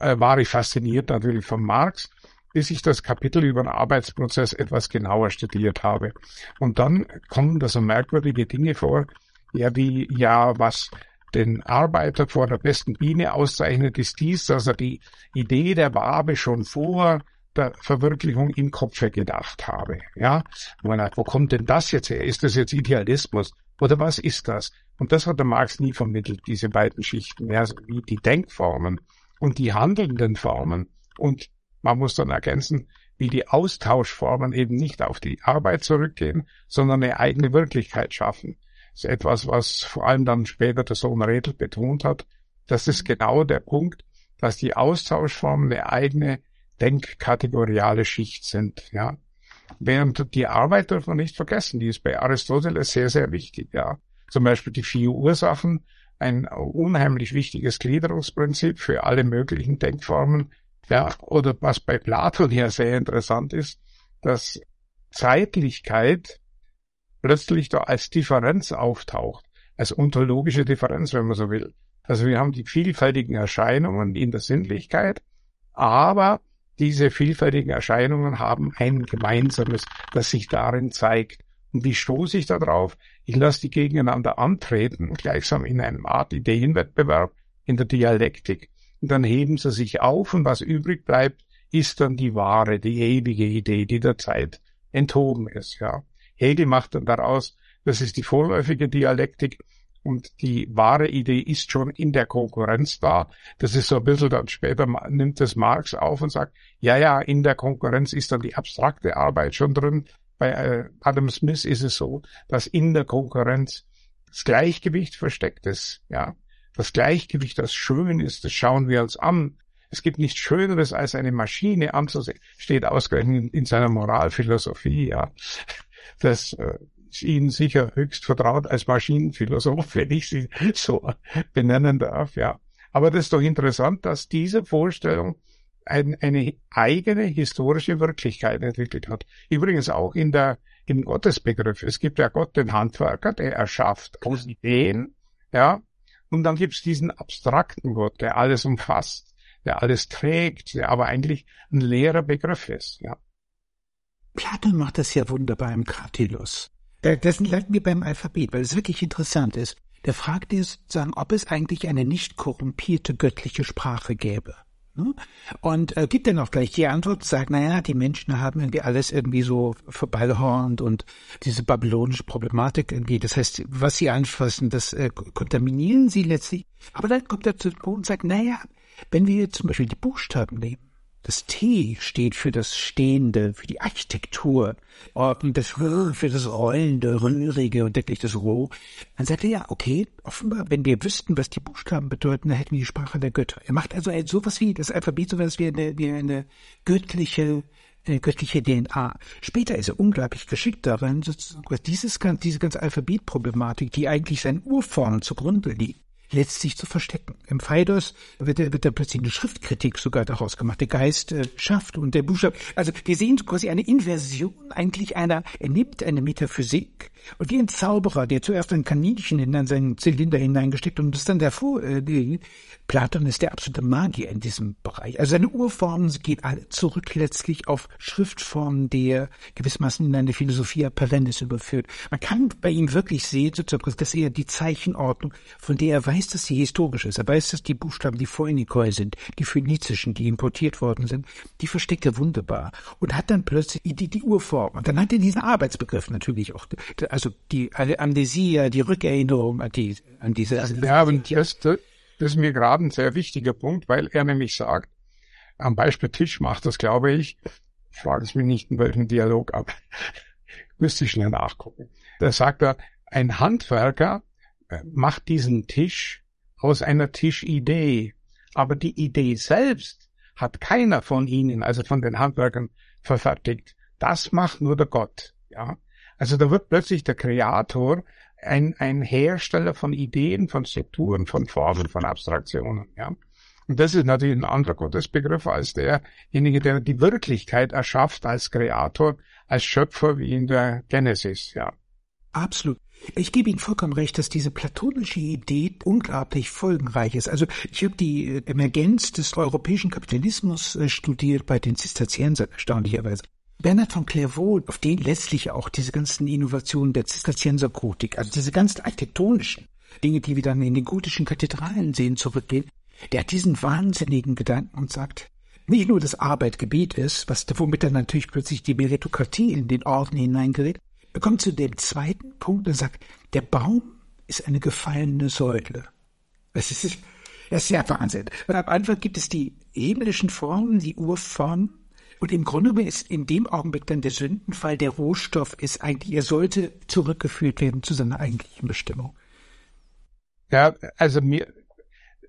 äh, war ich fasziniert natürlich von Marx, bis ich das Kapitel über den Arbeitsprozess etwas genauer studiert habe. Und dann kommen da so merkwürdige Dinge vor, ja, wie, ja, was den Arbeiter vor der besten Biene auszeichnet, ist dies, dass er die Idee der Wabe schon vor der Verwirklichung im Kopfe gedacht habe. Ja, man, wo kommt denn das jetzt her? Ist das jetzt Idealismus oder was ist das? Und das hat der Marx nie vermittelt, diese beiden Schichten, ja, wie die Denkformen und die handelnden Formen. Und man muss dann ergänzen, wie die Austauschformen eben nicht auf die Arbeit zurückgehen, sondern eine eigene Wirklichkeit schaffen. ist etwas, was vor allem dann später der Sohn Redl betont hat. Das ist genau der Punkt, dass die Austauschformen eine eigene denkkategoriale Schicht sind, ja. Während die Arbeit darf man nicht vergessen, die ist bei Aristoteles sehr, sehr wichtig, ja. Zum Beispiel die vier Ursachen, ein unheimlich wichtiges Gliederungsprinzip für alle möglichen Denkformen, ja. Oder was bei Platon ja sehr interessant ist, dass Zeitlichkeit plötzlich da als Differenz auftaucht, als ontologische Differenz, wenn man so will. Also wir haben die vielfältigen Erscheinungen in der Sinnlichkeit, aber diese vielfältigen Erscheinungen haben ein gemeinsames, das sich darin zeigt. Und wie stoße ich da drauf? Ich lasse die gegeneinander antreten, gleichsam in einem Art Ideenwettbewerb in der Dialektik. Und dann heben sie sich auf und was übrig bleibt, ist dann die wahre, die ewige Idee, die der Zeit enthoben ist, ja. Hegel macht dann daraus, das ist die vorläufige Dialektik und die wahre Idee ist schon in der Konkurrenz da. Das ist so ein bisschen dann später nimmt das Marx auf und sagt, ja, ja, in der Konkurrenz ist dann die abstrakte Arbeit schon drin. Bei äh, Adam Smith ist es so, dass in der Konkurrenz das Gleichgewicht versteckt ist, ja. Das Gleichgewicht, das schön ist, das schauen wir uns an. Es gibt nichts Schöneres, als eine Maschine anzusehen. Steht ausgerechnet in, in seiner Moralphilosophie, ja. Das äh, ist Ihnen sicher höchst vertraut als Maschinenphilosoph, wenn ich Sie so benennen darf, ja. Aber das ist doch interessant, dass diese Vorstellung ein, eine eigene historische Wirklichkeit entwickelt hat. Übrigens auch in der, im Gottesbegriff. Es gibt ja Gott den Handwerker, der erschafft aus Ideen, ja. Und dann gibt es diesen abstrakten Gott, der alles umfasst, der alles trägt, der aber eigentlich ein leerer Begriff ist, ja. Platon macht das ja wunderbar im Kratilos. Das lernt mir beim Alphabet, weil es wirklich interessant ist. Der fragt dir sozusagen, ob es eigentlich eine nicht korrumpierte göttliche Sprache gäbe. Ne? Und äh, gibt dann auch gleich die Antwort, sagt, naja, die Menschen haben irgendwie alles irgendwie so verballhornt und diese babylonische Problematik irgendwie, das heißt, was sie anfassen, das äh, kontaminieren sie letztlich. Aber dann kommt er zu dem Punkt und sagt, naja, wenn wir zum Beispiel die Buchstaben nehmen, das T steht für das Stehende, für die Architektur, und das R für das Rollende, Rührige und wirklich das Roh. Dann sagt er, ja, okay, offenbar, wenn wir wüssten, was die Buchstaben bedeuten, dann hätten wir die Sprache der Götter. Er macht also sowas wie das Alphabet, sowas wie eine, wie eine göttliche eine göttliche DNA. Später ist er unglaublich geschickt darin, sozusagen, dieses, diese ganze Alphabetproblematik, die eigentlich seinen Urformen zugrunde liegt, letztlich zu verstecken. Im Phaedos wird, wird da plötzlich eine Schriftkritik sogar daraus gemacht. Der Geist äh, schafft und der Buchstabe. Also wir sehen quasi eine Inversion eigentlich einer, er nimmt eine Metaphysik und wie ein Zauberer, der zuerst ein Kaninchen in seinen Zylinder hineingesteckt und das dann davor, äh, Platon ist der absolute Magier in diesem Bereich. Also seine Urformen geht alle zurück letztlich auf Schriftformen, die er gewissermaßen in eine Philosophie Appellennis überführt. Man kann bei ihm wirklich sehen, dass er die Zeichenordnung, von der er weiß, dass sie historisch ist. Er weiß, dass die Buchstaben, die Phoenikoi sind, die phönizischen, die importiert worden sind, die versteckt er wunderbar. Und hat dann plötzlich die, die Urform. Und dann hat er diesen Arbeitsbegriff natürlich auch. Also die Amnesia, die Rückerinnerung an, die, an diese. Also ja, aber das, das ist mir gerade ein sehr wichtiger Punkt, weil er nämlich sagt, am Beispiel Tisch macht das, glaube ich, ich frage es mich nicht in welchem Dialog, aber müsste ich schnell nachgucken. Da sagt er, ein Handwerker äh, macht diesen Tisch aus einer Tischidee, aber die Idee selbst hat keiner von ihnen, also von den Handwerkern, verfertigt. Das macht nur der Gott, ja. Also da wird plötzlich der Kreator ein, ein Hersteller von Ideen, von Strukturen, von Formen, von Abstraktionen, ja. Und das ist natürlich ein anderer Gottesbegriff als derjenige, der die Wirklichkeit erschafft als Kreator, als Schöpfer wie in der Genesis, ja. Absolut. Ich gebe Ihnen vollkommen recht, dass diese platonische Idee unglaublich folgenreich ist. Also ich habe die Emergenz des europäischen Kapitalismus äh, studiert bei den Zisterziensern, erstaunlicherweise. Bernhard von Clairvaux, auf den letztlich auch diese ganzen Innovationen der Zisterziensergotik, also diese ganzen architektonischen Dinge, die wir dann in den gotischen Kathedralen sehen, zurückgehen, der hat diesen wahnsinnigen Gedanken und sagt, nicht nur, dass Arbeit Gebet ist, was, womit dann natürlich plötzlich die Meritokratie in den Orden hineingerät, er kommt zu dem zweiten Punkt und sagt, der Baum ist eine gefallene Säule. Das ist, das ist ja Wahnsinn. Und am Anfang gibt es die himmlischen Formen, die Urformen, Und im Grunde ist in dem Augenblick dann der Sündenfall, der Rohstoff ist eigentlich, er sollte zurückgeführt werden zu seiner eigentlichen Bestimmung. Ja, also mir,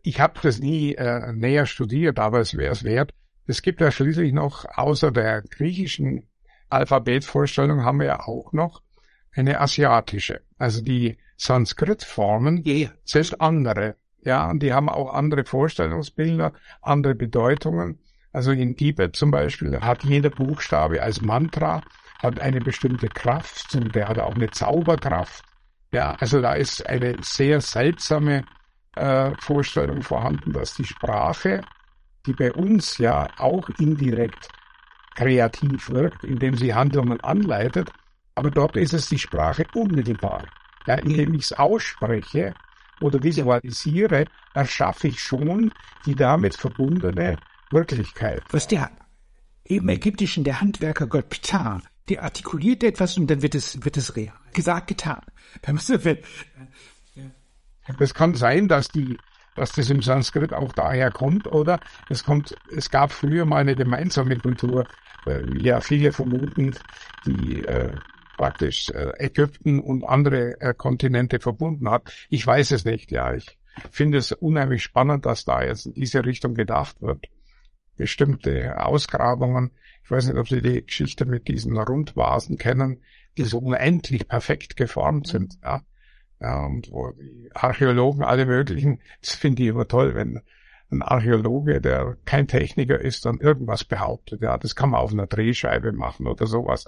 ich habe das nie äh, näher studiert, aber es wäre es wert. Es gibt ja schließlich noch, außer der griechischen Alphabetvorstellung, haben wir ja auch noch eine asiatische. Also die Sanskrit-Formen yeah. sind andere. Ja, und die haben auch andere Vorstellungsbilder, andere Bedeutungen. Also in Tibet zum Beispiel hat jeder Buchstabe als Mantra, hat eine bestimmte Kraft und der hat auch eine Zauberkraft. Ja, also da ist eine sehr seltsame äh, Vorstellung vorhanden, dass die Sprache, die bei uns ja auch indirekt kreativ wirkt, indem sie Handlungen anleitet, aber dort ist es die Sprache unmittelbar. Ja, indem ich es ausspreche oder visualisiere, erschaffe ich schon die damit verbundene Wirklichkeit. Was der im Ägyptischen der Handwerker Gott Ptah, der artikuliert etwas und dann wird es, wird es real. Gesagt, getan. Es kann sein, dass die, dass das im Sanskrit auch daher kommt, oder? Es kommt, es gab früher mal eine gemeinsame Kultur. Ja, viele vermuten, die äh, praktisch äh, Ägypten und andere äh, Kontinente verbunden hat. Ich weiß es nicht, ja. Ich finde es unheimlich spannend, dass da jetzt in diese Richtung gedacht wird. Bestimmte Ausgrabungen. Ich weiß nicht, ob Sie die Geschichte mit diesen Rundvasen kennen, die so unendlich perfekt geformt sind, ja. Ja, und wo die Archäologen alle möglichen, das finde ich immer toll, wenn ein Archäologe, der kein Techniker ist, dann irgendwas behauptet. Ja, das kann man auf einer Drehscheibe machen oder sowas.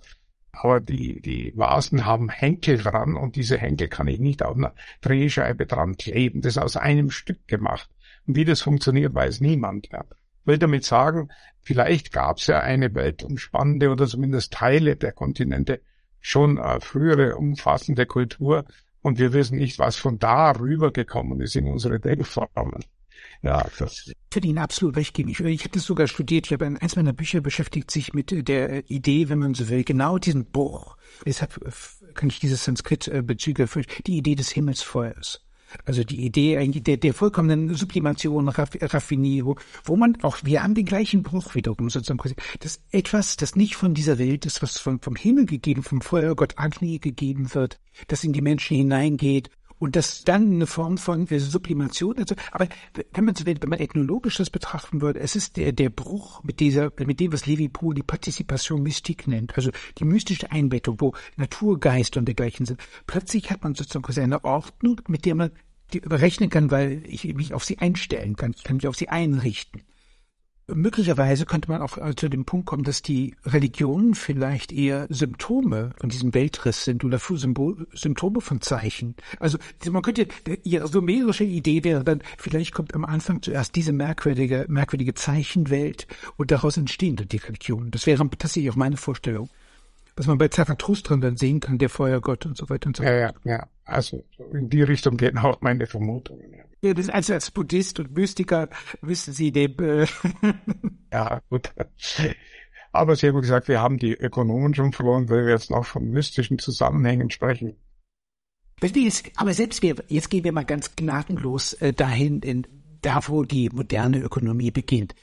Aber die, die Vasen haben Henkel dran und diese Henkel kann ich nicht auf einer Drehscheibe dran kleben. Das ist aus einem Stück gemacht. Und wie das funktioniert, weiß niemand. Ja. Will damit sagen, vielleicht gab es ja eine weltumspannende oder zumindest Teile der Kontinente schon äh, frühere umfassende Kultur, und wir wissen nicht, was von da rübergekommen ist in unsere Denkformen. Ja, das. Ich würde Ihnen absolut recht. Ich, ich habe das sogar studiert. Ich habe eins meiner Bücher beschäftigt sich mit der Idee, wenn man so will, genau diesen Bruch. Deshalb kann ich dieses Sanskrit-Bezüge für die Idee des Himmelsfeuers. Also die Idee eigentlich der, der vollkommenen Sublimation, Raff, Raffinierung, wo man auch, wir haben den gleichen Bruch wiederum sozusagen, das etwas, das nicht von dieser Welt ist, was vom, vom Himmel gegeben, vom Feuergott Agni gegeben wird, das in die Menschen hineingeht und das dann eine Form von Sublimation, also, aber wenn man, wenn man ethnologisch das betrachten würde, es ist der, der Bruch mit dieser, mit dem, was Levi Pohl die Partizipation Mystik nennt, also die mystische Einbettung, wo Naturgeist und dergleichen sind. Plötzlich hat man sozusagen eine Ordnung, mit der man die berechnen kann, weil ich mich auf sie einstellen kann, ich kann mich auf sie einrichten. Möglicherweise könnte man auch äh, zu dem Punkt kommen, dass die Religionen vielleicht eher Symptome von diesem Weltriss sind oder Symbol, Symptome von Zeichen. Also man könnte, ihre sumerische Idee wäre dann, vielleicht kommt am Anfang zuerst diese merkwürdige, merkwürdige Zeichenwelt und daraus entstehen dann die Religionen. Das wäre tatsächlich auch meine Vorstellung was man bei Zarathustra dann sehen kann, der Feuergott und so weiter und so fort. Ja, ja, ja. Also in die Richtung gehen auch meine Vermutungen. Ja, ja das, also als Buddhist und Mystiker wissen Sie dem. Äh ja, gut. Aber Sie haben gesagt, wir haben die Ökonomen schon verloren, weil wir jetzt noch von mystischen Zusammenhängen sprechen. Aber selbst wir, jetzt gehen wir mal ganz gnadenlos äh, dahin, in, da wo die moderne Ökonomie beginnt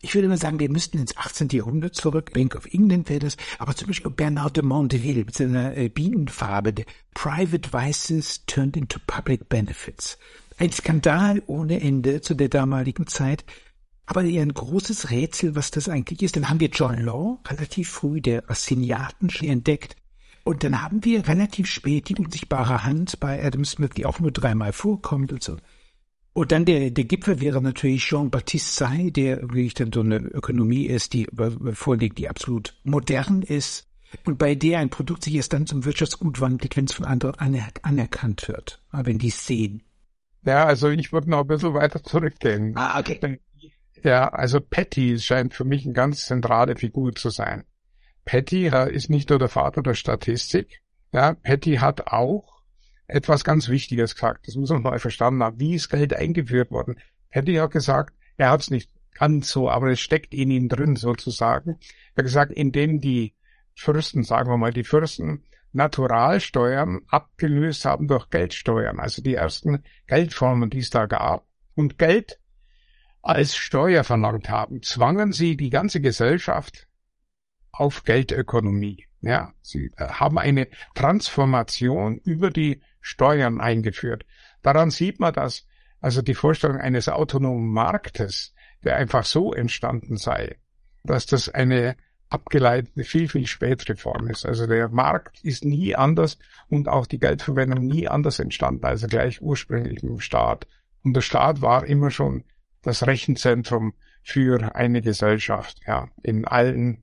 ich würde mal sagen, wir müssten ins 18. Jahrhundert zurück. Bank of England wäre das. Aber zum Beispiel Bernard de Mondeville mit seiner äh, Bienenfarbe. Private Vices turned into Public Benefits. Ein Skandal ohne Ende zu der damaligen Zeit. Aber eher ein großes Rätsel, was das eigentlich ist. Dann haben wir John Law, relativ früh, der Assignierten entdeckt. Und dann haben wir relativ spät die unsichtbare Hand bei Adam Smith, die auch nur dreimal vorkommt und so. Und dann der, der Gipfel wäre natürlich Jean-Baptiste Say, der wirklich dann so eine Ökonomie ist, die vorliegt, die absolut modern ist und bei der ein Produkt sich erst dann zum Wirtschaftsgut wandelt, wenn es von anderen anerkannt wird, wenn die es sehen. Ja, also ich würde noch ein bisschen weiter zurückgehen. Ah, okay. Ja, also Patty scheint für mich eine ganz zentrale Figur zu sein. Patty ist nicht nur der Vater der Statistik. Ja, Patty hat auch etwas ganz Wichtiges gesagt. Das muss man mal verstanden haben. Wie ist Geld eingeführt worden? Hätte ja gesagt, er hat es nicht ganz so, aber es steckt in ihm drin sozusagen. Er hat gesagt, indem die Fürsten, sagen wir mal, die Fürsten Naturalsteuern abgelöst haben durch Geldsteuern, also die ersten Geldformen, die es da gab, und Geld als Steuer verlangt haben, zwangen sie die ganze Gesellschaft auf Geldökonomie. Ja, sie äh, haben eine Transformation über die Steuern eingeführt. Daran sieht man, dass also die Vorstellung eines autonomen Marktes, der einfach so entstanden sei, dass das eine abgeleitete, viel, viel spätere Form ist. Also der Markt ist nie anders und auch die Geldverwendung nie anders entstanden, also gleich ursprünglich im Staat. Und der Staat war immer schon das Rechenzentrum für eine Gesellschaft. Ja, in allen,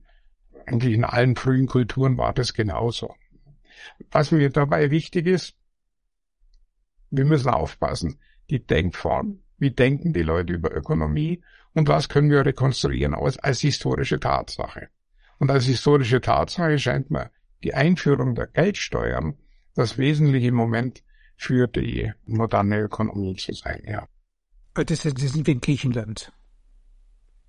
eigentlich in allen frühen Kulturen war das genauso. Was mir dabei wichtig ist, wir müssen aufpassen. Die Denkform. Wie denken die Leute über Ökonomie? Und was können wir rekonstruieren als, als historische Tatsache? Und als historische Tatsache scheint mir die Einführung der Geldsteuern das wesentliche Moment für die moderne Ökonomie zu sein, ja. Das, das sind wir in Griechenland.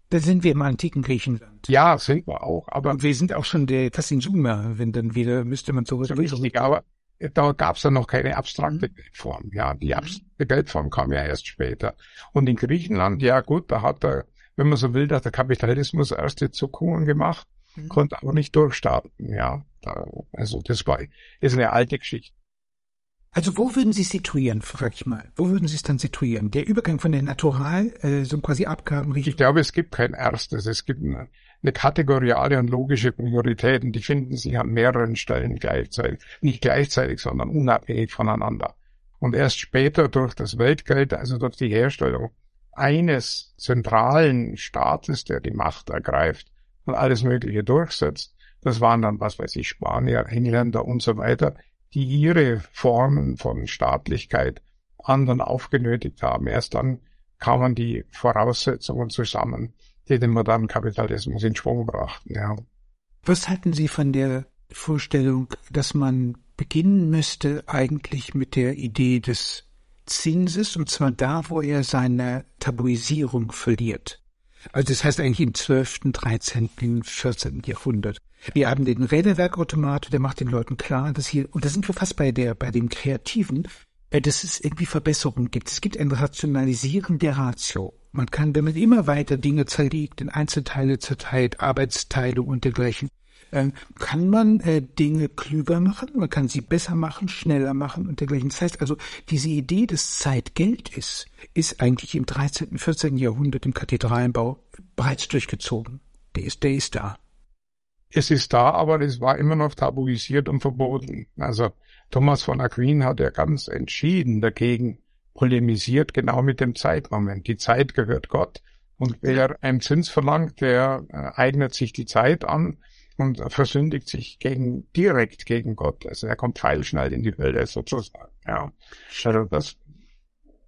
Da sind wir im antiken Griechenland. Ja, sind wir auch, aber. Und wir sind auch schon der fast in Sumer, wenn dann wieder, müsste man sowas Richtig, aber da gab es ja noch keine abstrakte mhm. Geldform. Ja, die abstrakte Geldform kam ja erst später. Und in Griechenland, ja gut, da hat er, wenn man so will, hat der Kapitalismus erste Zuckungen gemacht, mhm. konnte aber nicht durchstarten. Ja, da, also das war, ist eine alte Geschichte. Also wo würden Sie situieren, frag ich mal? Wo würden Sie es dann situieren? Der Übergang von der Natural, äh, so quasi Abgaben Ich glaube, es gibt kein erstes. Es gibt eine, eine kategoriale und logische Priorität und die finden sich an mehreren Stellen gleichzeitig. Nicht gleichzeitig, sondern unabhängig voneinander. Und erst später durch das Weltgeld, also durch die Herstellung eines zentralen Staates, der die Macht ergreift und alles Mögliche durchsetzt, das waren dann, was weiß ich, Spanier, Engländer und so weiter, die ihre Formen von Staatlichkeit anderen aufgenötigt haben. Erst dann kamen die Voraussetzungen zusammen, die den modernen Kapitalismus in Schwung brachten. Ja. Was halten Sie von der Vorstellung, dass man beginnen müsste eigentlich mit der Idee des Zinses, und zwar da, wo er seine Tabuisierung verliert? Also das heißt eigentlich im 12., 13., 14. Jahrhundert. Wir haben den Räderwerkautomat, der macht den Leuten klar, dass hier, und da sind wir fast bei der, bei dem Kreativen, dass es irgendwie Verbesserungen gibt. Es gibt ein Rationalisieren der Ratio. Man kann, wenn man immer weiter Dinge zerlegt, in Einzelteile zerteilt, Arbeitsteilung und dergleichen, äh, kann man äh, Dinge klüger machen, man kann sie besser machen, schneller machen und dergleichen. Das heißt also, diese Idee, dass Zeit Geld ist, ist eigentlich im 13., 14. Jahrhundert im Kathedralenbau bereits durchgezogen. Der ist, der ist da. Es ist da, aber es war immer noch tabuisiert und verboten. Also Thomas von Aquin hat ja ganz entschieden dagegen polemisiert, genau mit dem Zeitmoment. Die Zeit gehört Gott. Und wer einen Zins verlangt, der äh, eignet sich die Zeit an und versündigt sich gegen, direkt gegen Gott. Also er kommt pfeilschnell in die Hölle sozusagen. Ja. Also das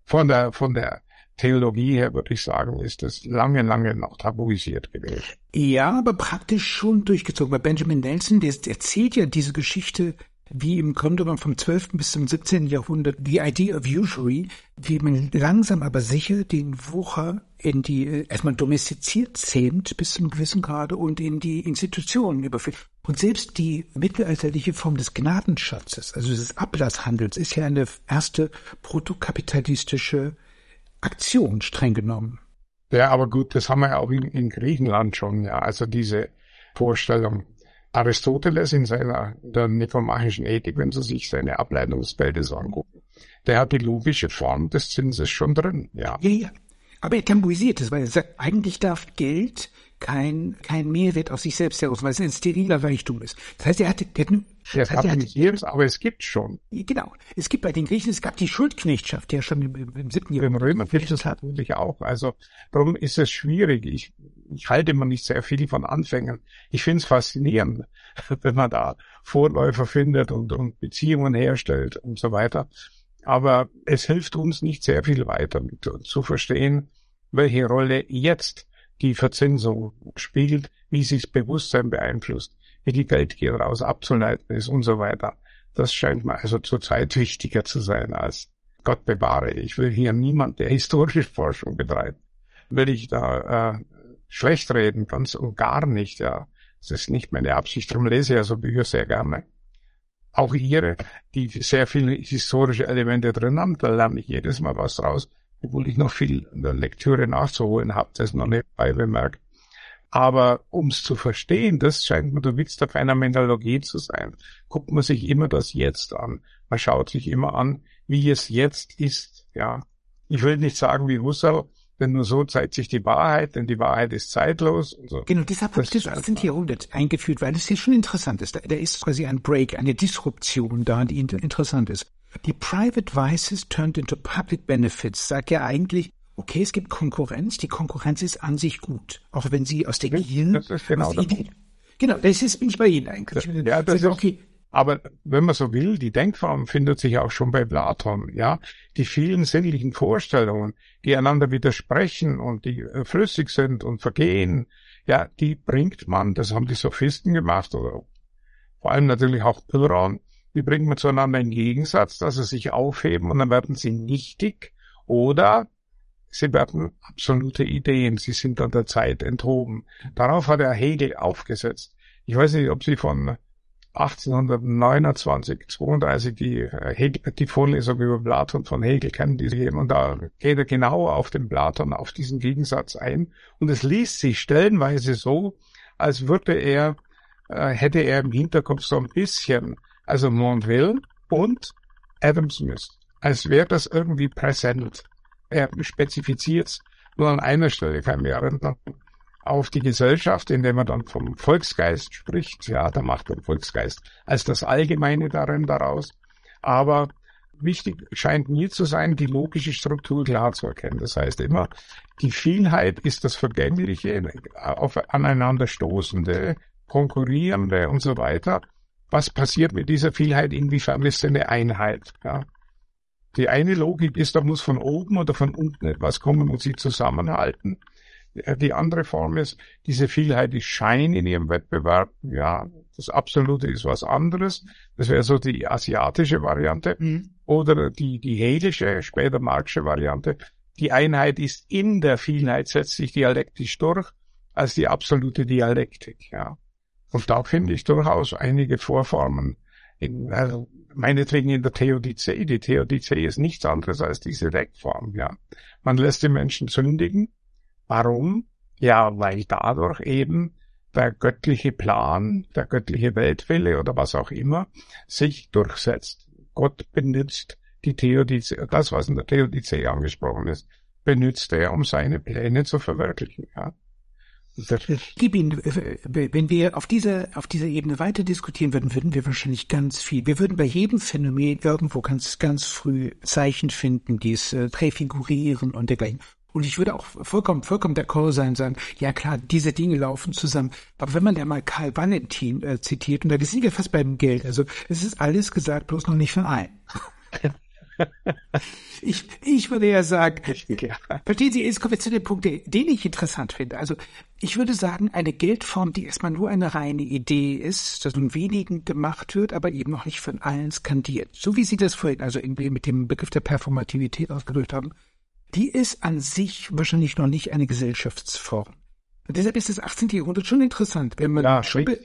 von der, von der Theologie her würde ich sagen, ist das lange, lange noch tabuisiert gewesen. Ja, aber praktisch schon durchgezogen. Bei Benjamin Nelson, der erzählt ja diese Geschichte wie im Grunde genommen vom 12. bis zum 17. Jahrhundert, die Idea of Usury, wie man langsam aber sicher den Wucher in die, äh, erstmal domestiziert zähmt bis zum gewissen Grade und in die Institutionen überführt. Und selbst die mittelalterliche Form des Gnadenschatzes, also des Ablasshandels, ist ja eine erste protokapitalistische Aktion, streng genommen. Ja, aber gut, das haben wir ja auch in, in Griechenland schon, ja. Also diese Vorstellung, Aristoteles in seiner der nikomachischen Ethik, wenn Sie sich seine Ableitungsbilder so angucken, der hat die logische Form des Zinses schon drin, ja. Ja, ja. Aber er tabuisiert es, weil er sagt, eigentlich darf Geld kein, kein Mehrwert aus sich selbst heraus, weil es ein steriler Reichtum ist. Das heißt, er hat, der, das heißt, er hat, jedes, aber es gibt schon. Genau. Es gibt bei den Griechen, es gab die Schuldknechtschaft, ja schon im, im, im siebten Jahrhundert. Im Römer gibt es natürlich auch. Also, darum ist es schwierig. Ich, ich halte immer nicht sehr viel von Anfängen. Ich finde es faszinierend, wenn man da Vorläufer findet und, und Beziehungen herstellt und so weiter. Aber es hilft uns nicht sehr viel weiter zu verstehen, welche Rolle jetzt die Verzinsung spielt, wie sich das Bewusstsein beeinflusst, wie die Geldgier daraus abzuleiten ist und so weiter. Das scheint mir also zurzeit wichtiger zu sein als Gott bewahre. Ich will hier niemand, der historische Forschung betreibt, will ich da äh, schlecht reden, ganz und gar nicht, ja. Das ist nicht meine Absicht, darum lese ich ja so Bücher sehr gerne. Auch ihre, die sehr viele historische Elemente drin haben, da lerne ich jedes Mal was draus obwohl ich noch viel in der Lektüre nachzuholen habe, das noch nicht bei bemerkt. Aber ums zu verstehen, das scheint mir der Witz der Phänomenologie zu sein, guckt man sich immer das Jetzt an. Man schaut sich immer an, wie es jetzt ist, ja. Ich will nicht sagen wie Husserl, denn nur so zeigt sich die Wahrheit, denn die Wahrheit ist zeitlos. Und so. Genau, deshalb habe ich das 18. Jahrhundert eingeführt, weil es hier schon interessant ist. Da, da ist quasi ein Break, eine Disruption da, die interessant ist. Die Private Vices turned into Public Benefits sagt ja eigentlich, okay, es gibt Konkurrenz, die Konkurrenz ist an sich gut, auch wenn sie aus der Gehirn... Das ist genau das. Genau, das ist, bin ich bei Ihnen eigentlich. Ja, das ist okay. Aber wenn man so will, die Denkform findet sich auch schon bei Platon, ja. Die vielen sinnlichen Vorstellungen, die einander widersprechen und die äh, flüssig sind und vergehen, ja, die bringt man, das haben die Sophisten gemacht oder vor allem natürlich auch Pyrrhon, die bringt man zueinander in Gegensatz, dass sie sich aufheben und dann werden sie nichtig oder sie werden absolute Ideen, sie sind an der Zeit enthoben. Darauf hat er Hegel aufgesetzt. Ich weiß nicht, ob Sie von 1829, 32 die, äh, Hegel, die Vorlesung über Platon von Hegel kennen, die Sie. Und da geht er genau auf den Platon, auf diesen Gegensatz ein. Und es liest sich stellenweise so, als würde er, äh, hätte er im Hinterkopf so ein bisschen, also Montville und Adam Smith, als wäre das irgendwie präsent. Er spezifiziert nur an einer Stelle, kann mich erinnern auf die Gesellschaft, indem man dann vom Volksgeist spricht. Ja, da macht man Volksgeist als das Allgemeine darin daraus. Aber wichtig scheint mir zu sein, die logische Struktur klar zu erkennen. Das heißt immer, die Vielheit ist das Vergängliche, auf aneinander stoßende, konkurrierende und so weiter. Was passiert mit dieser Vielheit? Inwiefern ist sie eine Einheit? Ja? Die eine Logik ist, da muss von oben oder von unten etwas kommen und sie zusammenhalten. Die andere Form ist, diese Vielheit ist Schein in ihrem Wettbewerb. Ja, das Absolute ist was anderes. Das wäre so die asiatische Variante. Mhm. Oder die, die hegelische, später marxische Variante. Die Einheit ist in der Vielheit, setzt sich dialektisch durch, als die absolute Dialektik. Ja. Und da finde ich durchaus einige Vorformen. In, also meinetwegen in der Theodizee. Die Theodizee ist nichts anderes als diese Deckform. Ja. Man lässt den Menschen sündigen, Warum? Ja, weil dadurch eben der göttliche Plan, der göttliche Weltwille oder was auch immer sich durchsetzt. Gott benutzt die Theodizee, das was in der Theodizee angesprochen ist, benutzt er, um seine Pläne zu verwirklichen. Ja. Gib Ihnen, wenn wir auf dieser, auf dieser Ebene weiter diskutieren würden, würden wir wahrscheinlich ganz viel, wir würden bei jedem Phänomen irgendwo ganz, ganz früh Zeichen finden, die es äh, präfigurieren und dergleichen. Und ich würde auch vollkommen, vollkommen d'accord sein, sagen, ja klar, diese Dinge laufen zusammen. Aber wenn man da mal Karl Valentin äh, zitiert, und da sind wir fast beim Geld, also es ist alles gesagt, bloß noch nicht von allen. ich, ich würde ja sagen, ja. verstehen Sie, jetzt kommen wir zu dem Punkt, den ich interessant finde. Also ich würde sagen, eine Geldform, die erstmal nur eine reine Idee ist, dass nun wenigen gemacht wird, aber eben noch nicht von allen skandiert. So wie Sie das vorhin, also irgendwie mit dem Begriff der Performativität ausgedrückt haben, die ist an sich wahrscheinlich noch nicht eine Gesellschaftsform. Und deshalb ist das 18. Jahrhundert schon interessant, wenn man ja, Schumpe,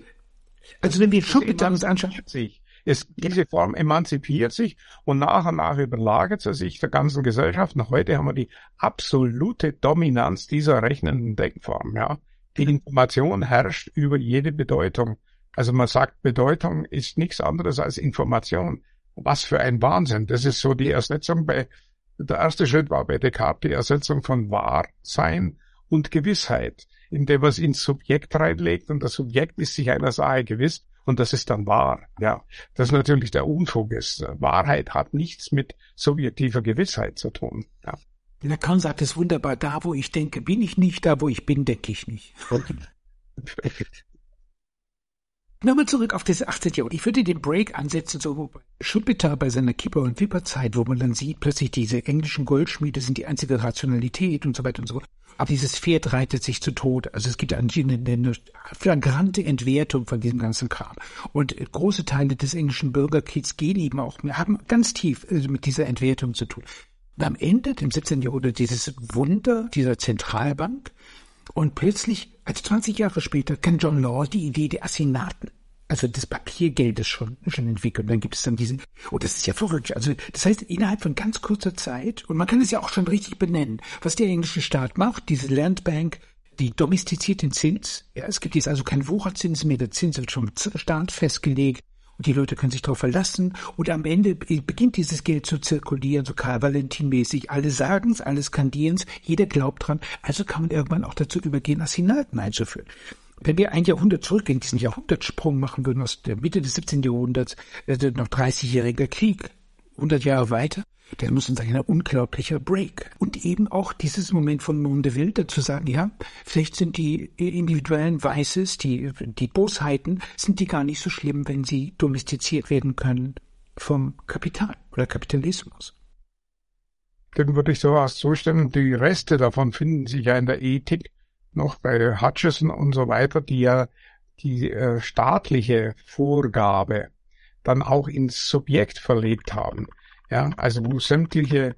also wenn wir Schumpeter uns anschauen. Sich. Es, diese Form emanzipiert sich und nach und nach überlagert sie sich der ganzen Gesellschaft. Noch heute haben wir die absolute Dominanz dieser rechnenden Denkform, ja. Die Information herrscht über jede Bedeutung. Also man sagt, Bedeutung ist nichts anderes als Information. Was für ein Wahnsinn. Das ist so die Ersetzung bei der erste Schritt war bei Descartes die Ersetzung von Wahrsein und Gewissheit, indem man es ins Subjekt reinlegt und das Subjekt ist sich einer Sache gewiss und das ist dann wahr. Ja, das ist natürlich der Unfug ist. Wahrheit hat nichts mit subjektiver Gewissheit zu tun. Ja. Lacan sagt es wunderbar, da wo ich denke, bin ich nicht, da wo ich bin, denke ich nicht. Nochmal zurück auf das 18. Jahrhundert. Ich würde den Break ansetzen, so Schumpeter bei seiner Kipper- und Wipperzeit, wo man dann sieht, plötzlich diese englischen Goldschmiede sind die einzige Rationalität und so weiter und so. Aber dieses Pferd reitet sich zu Tod. Also es gibt eine, eine flagrante Entwertung von diesem ganzen Kram. Und große Teile des englischen Bürgerkriegs gehen eben auch, haben ganz tief äh, mit dieser Entwertung zu tun. Und am Ende, im 17. Jahrhundert, dieses Wunder dieser Zentralbank, und plötzlich, also 20 Jahre später, kann John Law die Idee der Assinaten, also des Papiergeldes schon, schon entwickeln. Dann gibt es dann diesen, oh, das ist ja verrückt. Also, das heißt, innerhalb von ganz kurzer Zeit, und man kann es ja auch schon richtig benennen, was der englische Staat macht, diese Landbank, die domestizierten Zins. Ja, es gibt jetzt also keinen Wucherzins mehr, der Zins wird schon Staat festgelegt und die Leute können sich darauf verlassen und am Ende beginnt dieses Geld zu zirkulieren, so Karl Valentin-mäßig. Alle sagen's, alle skandieren's, jeder glaubt dran, also kann man irgendwann auch dazu übergehen, Assinaten einzuführen. Wenn wir ein Jahrhundert zurückgehen, diesen Jahrhundertsprung machen würden aus der Mitte des 17. Jahrhunderts, äh, noch 30-jähriger Krieg, 100 Jahre weiter, der muss uns ein unglaublicher Break. Und eben auch dieses Moment von Mondeville, dazu sagen, ja, vielleicht sind die individuellen Vices, die, die Bosheiten, sind die gar nicht so schlimm, wenn sie domestiziert werden können vom Kapital oder Kapitalismus. Dann würde ich sowas zustimmen. Die Reste davon finden sich ja in der Ethik noch bei Hutchison und so weiter, die ja die äh, staatliche Vorgabe dann auch ins Subjekt verlegt haben. Ja, also wo sämtliche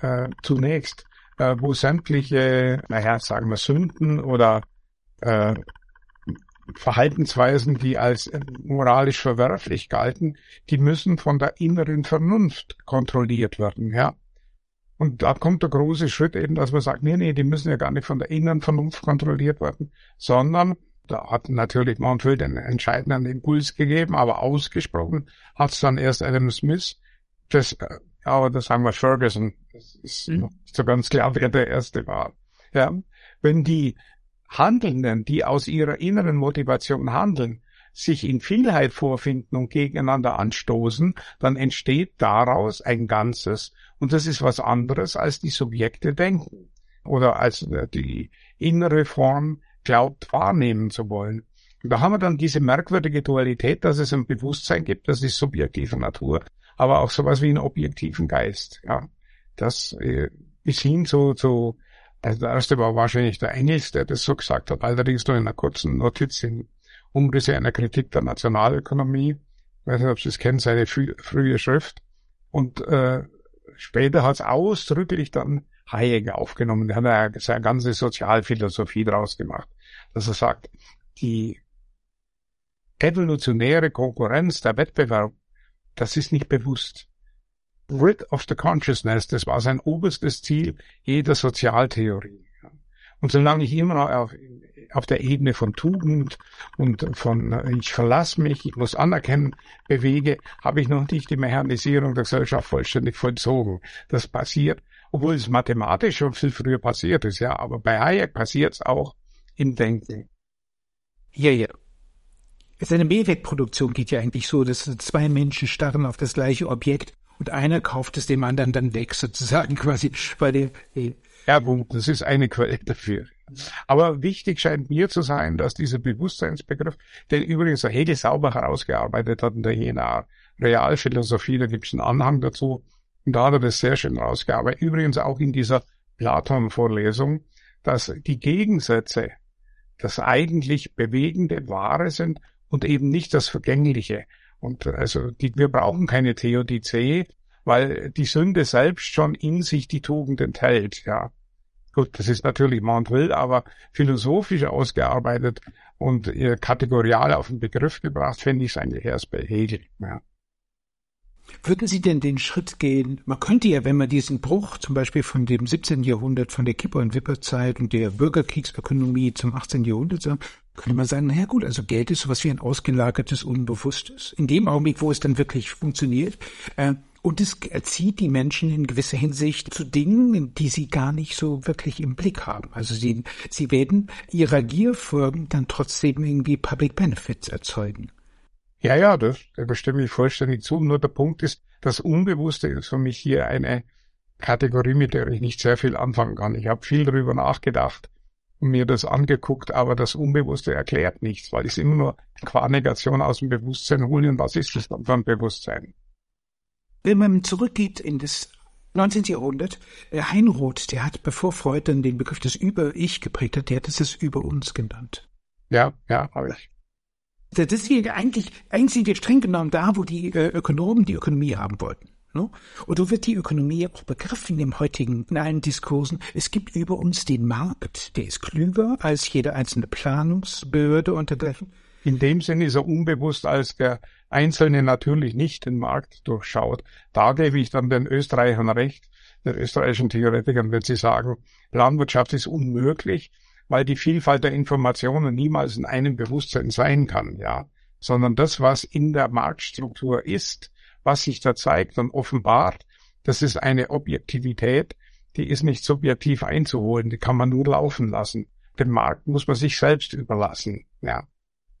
äh, zunächst, äh, wo sämtliche, naja, sagen wir Sünden oder äh, Verhaltensweisen, die als äh, moralisch verwerflich galten, die müssen von der inneren Vernunft kontrolliert werden, ja. Und da kommt der große Schritt eben, dass man sagt, nee, nee, die müssen ja gar nicht von der inneren Vernunft kontrolliert werden, sondern da hat natürlich Montville den entscheidenden Impuls gegeben, aber ausgesprochen hat es dann erst Adam Smith, das, äh, aber das sagen wir Ferguson. Das ist mhm. nicht so ganz klar, wer der Erste war. Ja, wenn die Handelnden, die aus ihrer inneren Motivation handeln, sich in Vielheit vorfinden und gegeneinander anstoßen, dann entsteht daraus ein Ganzes. Und das ist was anderes, als die Subjekte denken oder als äh, die innere Form glaubt wahrnehmen zu wollen. Und da haben wir dann diese merkwürdige Dualität, dass es ein Bewusstsein gibt, das ist subjektive Natur, aber auch sowas wie einen objektiven Geist. Ja, das äh, ist hin zu, zu also der erste war wahrscheinlich der Engels, der das so gesagt hat, allerdings nur in einer kurzen Notiz in Umrisse einer Kritik der Nationalökonomie. Ich weiß nicht, ob Sie es kennen, seine frü frühe Schrift. Und äh, später hat es ausdrücklich dann Hayek aufgenommen. Der hat ja seine ganze Sozialphilosophie draus gemacht, dass er sagt, die evolutionäre Konkurrenz, der Wettbewerb, das ist nicht bewusst. Rid of the Consciousness, das war sein oberstes Ziel jeder Sozialtheorie. Und solange ich immer noch auf, auf der Ebene von Tugend und von ich verlasse mich, ich muss anerkennen, bewege, habe ich noch nicht die Mechanisierung der Gesellschaft vollständig vollzogen. Das passiert, obwohl es mathematisch schon viel früher passiert ist, ja, aber bei Hayek passiert es auch im Denken. Ja, Seine Mehrwegproduktion geht ja eigentlich so, dass zwei Menschen starren auf das gleiche Objekt und einer kauft es dem anderen dann weg, sozusagen quasi bei der. Ja, das ist eine Quelle dafür. Aber wichtig scheint mir zu sein, dass dieser Bewusstseinsbegriff, den übrigens Hegel sauber herausgearbeitet hat in der Jena Realphilosophie, da gibt es einen Anhang dazu, und da hat er das sehr schön rausgearbeitet. Übrigens auch in dieser Platon-Vorlesung, dass die Gegensätze das eigentlich bewegende Wahre sind und eben nicht das Vergängliche. Und also die, wir brauchen keine Theodizee, weil die Sünde selbst schon in sich die Tugend enthält, ja. Gut, das ist natürlich Montville, aber philosophisch ausgearbeitet und kategorial auf den Begriff gebracht, finde ich es eigentlich erst bei Hegel, ja. Würden Sie denn den Schritt gehen? Man könnte ja, wenn man diesen Bruch zum Beispiel von dem 17. Jahrhundert, von der Kipper- und Wipperzeit und der Bürgerkriegsökonomie zum 18. Jahrhundert sagen, könnte man sagen, naja gut, also Geld ist sowas wie ein ausgelagertes Unbewusstes. In dem Augenblick, wo es dann wirklich funktioniert, äh, und es erzieht die Menschen in gewisser Hinsicht zu Dingen, die sie gar nicht so wirklich im Blick haben. Also sie, sie werden ihrer Gier folgen, dann trotzdem irgendwie Public Benefits erzeugen. Ja, ja, das, da stimme ich vollständig zu. Nur der Punkt ist, das Unbewusste ist für mich hier eine Kategorie, mit der ich nicht sehr viel anfangen kann. Ich habe viel darüber nachgedacht mir das angeguckt, aber das Unbewusste erklärt nichts, weil ich es immer nur qua Negation aus dem Bewusstsein hole. Und was ist das dann für ein Bewusstsein? Wenn man zurückgeht in das 19. Jahrhundert, äh, Heinroth, der hat, bevor Freud dann den Begriff des Über-Ich geprägt hat, der hat es Über uns genannt. Ja, ja, habe ich. Deswegen eigentlich, eigentlich sind wir streng genommen da, wo die äh, Ökonomen die Ökonomie haben wollten. No? Und so wird die Ökonomie auch begriffen im heutigen in allen Diskursen. Es gibt über uns den Markt, der ist klüger als jede einzelne Planungsbehörde und dergleichen. In dem Sinne ist er unbewusst, als der Einzelne natürlich nicht den Markt durchschaut. Da gebe ich dann den Österreichern recht, den österreichischen Theoretikern, wenn sie sagen, Landwirtschaft ist unmöglich, weil die Vielfalt der Informationen niemals in einem Bewusstsein sein kann, ja, sondern das, was in der Marktstruktur ist, was sich da zeigt und offenbart, das ist eine Objektivität, die ist nicht subjektiv einzuholen, die kann man nur laufen lassen. Den Markt muss man sich selbst überlassen, ja.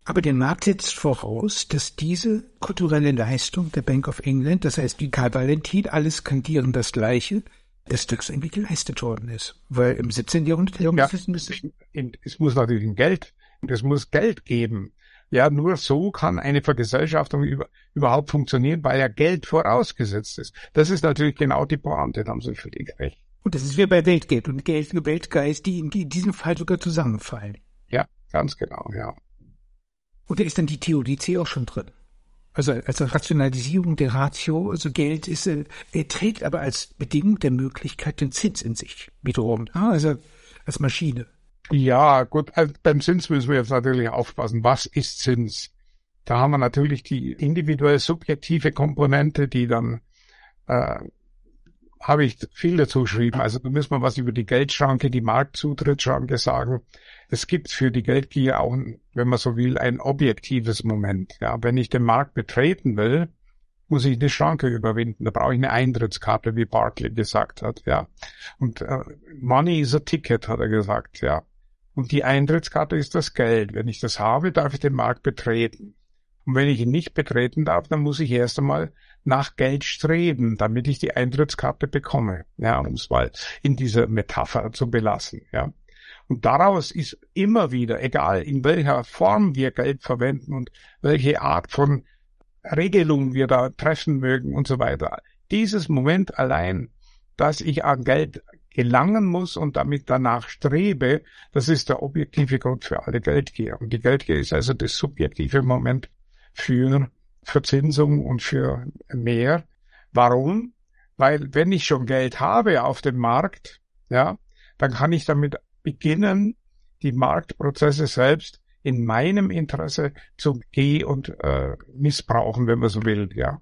Aber der Markt setzt voraus, dass diese kulturelle Leistung der Bank of England, das heißt wie Karl Valentin, alles skandieren das Gleiche, dass das irgendwie geleistet worden ist. Weil im 17. Jahrhundert ja, es muss natürlich ein Geld, es muss Geld geben. Ja, nur so kann eine Vergesellschaftung über, überhaupt funktionieren, weil ja Geld vorausgesetzt ist. Das ist natürlich genau die Pointe, da haben Sie völlig recht. Und das ist wie bei Weltgeld und Geld und Weltgeist, die in diesem Fall sogar zusammenfallen. Ja, ganz genau, ja. Und da ist dann die Theodizee auch schon drin. Also als Rationalisierung der Ratio, also Geld ist, äh, er trägt aber als Bedingung der Möglichkeit den Zins in sich, wiederum. Also als Maschine. Ja, gut, also beim Zins müssen wir jetzt natürlich aufpassen. Was ist Zins? Da haben wir natürlich die individuell subjektive Komponente, die dann äh, habe ich viel dazu geschrieben. Also da müssen wir was über die Geldschranke, die Marktzutrittsschranke sagen. Es gibt für die Geldgier auch, wenn man so will, ein objektives Moment. Ja, wenn ich den Markt betreten will, muss ich eine Schranke überwinden. Da brauche ich eine Eintrittskarte, wie Barclay gesagt hat. Ja, und äh, Money is a ticket, hat er gesagt. Ja, und die Eintrittskarte ist das Geld. Wenn ich das habe, darf ich den Markt betreten. Und wenn ich ihn nicht betreten darf, dann muss ich erst einmal nach Geld streben, damit ich die Eintrittskarte bekomme. Ja, um es mal in dieser Metapher zu belassen. Ja. Und daraus ist immer wieder, egal in welcher Form wir Geld verwenden und welche Art von Regelung wir da treffen mögen und so weiter. Dieses Moment allein, dass ich an Geld gelangen muss und damit danach strebe, das ist der objektive Grund für alle Geldgier. Und die Geldgier ist also das subjektive Moment für Verzinsung und für mehr. Warum? Weil wenn ich schon Geld habe auf dem Markt, ja, dann kann ich damit beginnen, die Marktprozesse selbst in meinem Interesse zu geh und äh, missbrauchen, wenn man so will, ja.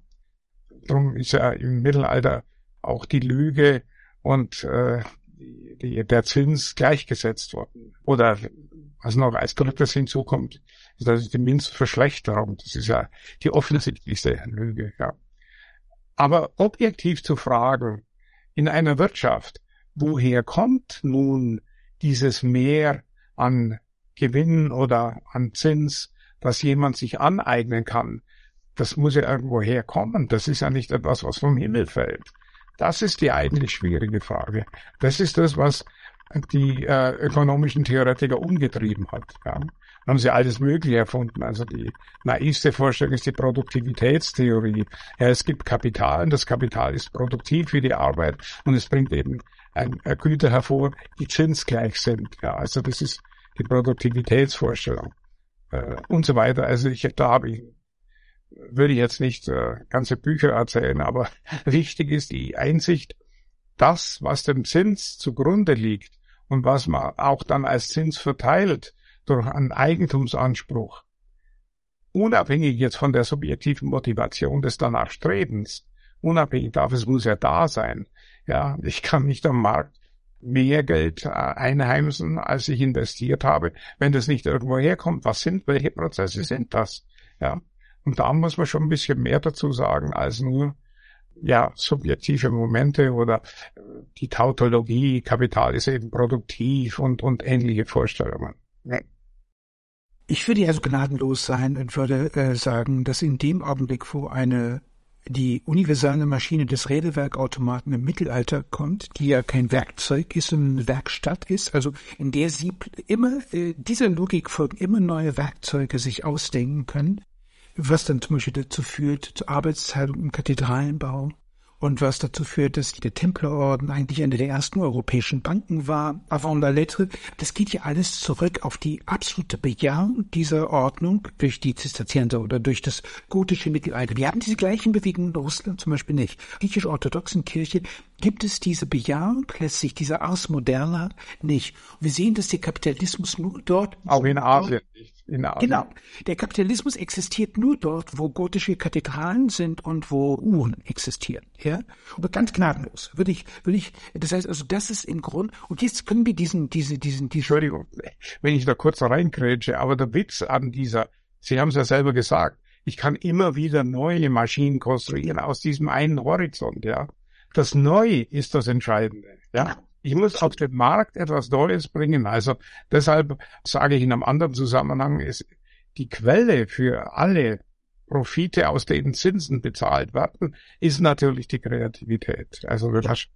Darum ist ja im Mittelalter auch die Lüge und äh, die, der Zins gleichgesetzt worden. Oder was noch als drittes hinzukommt, ist die Minzverschlechterung. Das ist ja die offensichtlichste Lüge, ja. Aber objektiv zu fragen, in einer Wirtschaft, woher kommt nun dieses Mehr an Gewinn oder an Zins, das jemand sich aneignen kann, das muss ja irgendwo herkommen. Das ist ja nicht etwas, was vom Himmel fällt. Das ist die eigentlich schwierige Frage. Das ist das, was die äh, ökonomischen Theoretiker umgetrieben hat. Ja haben sie alles Mögliche erfunden. Also die naivste Vorstellung ist die Produktivitätstheorie. Ja, es gibt Kapital und das Kapital ist produktiv wie die Arbeit und es bringt eben ein, ein Güter hervor, die zinsgleich sind. Ja, also das ist die Produktivitätsvorstellung äh, und so weiter. Also ich, da habe ich würde ich jetzt nicht äh, ganze Bücher erzählen, aber wichtig ist die Einsicht, das, was dem Zins zugrunde liegt und was man auch dann als Zins verteilt, durch einen Eigentumsanspruch, unabhängig jetzt von der subjektiven Motivation des danach Strebens, unabhängig davon, es muss ja da sein. Ja, ich kann nicht am Markt mehr Geld äh, einheimsen, als ich investiert habe, wenn das nicht irgendwo herkommt. Was sind, welche Prozesse sind das? Ja, und da muss man schon ein bisschen mehr dazu sagen als nur ja, subjektive Momente oder äh, die Tautologie, Kapital ist eben produktiv und, und ähnliche Vorstellungen. Ja. Ich würde ja so gnadenlos sein und würde äh, sagen, dass in dem Augenblick, wo eine die universale Maschine des Räderwerkautomaten im Mittelalter kommt, die ja kein Werkzeug ist, eine Werkstatt ist, also in der sie immer, äh, dieser Logik folgen, immer neue Werkzeuge sich ausdenken können, was dann zum Beispiel dazu führt, zur Arbeitsteilung im Kathedralenbau, und was dazu führt, dass der Templerorden eigentlich eine der ersten europäischen Banken war, avant la lettre. Das geht ja alles zurück auf die absolute Bejahung dieser Ordnung durch die Zisterzienser oder durch das gotische Mittelalter. Wir haben diese gleichen Bewegungen in Russland zum Beispiel nicht. In der griechisch-orthodoxen Kirche gibt es diese Bejahung plötzlich, diese Ars Moderna nicht. Wir sehen, dass der Kapitalismus nur dort... Auch in Asien nicht in Asien. Genau. Der Kapitalismus existiert nur dort, wo gotische Kathedralen sind und wo Uhren existieren. Ja, aber ganz gnadenlos. Würde ich, würde ich. Das heißt also, das ist im Grund. Und jetzt können wir diesen, diese, diesen, diesen. Entschuldigung, wenn ich da kurz reinkrätsche, aber der Witz an dieser, Sie haben es ja selber gesagt, ich kann immer wieder neue Maschinen konstruieren aus diesem einen Horizont. Ja, das Neue ist das Entscheidende. Ja. Ich muss auf den Markt etwas Neues bringen. Also deshalb sage ich in einem anderen Zusammenhang, ist die Quelle für alle Profite, aus denen Zinsen bezahlt werden, ist natürlich die Kreativität. Also das,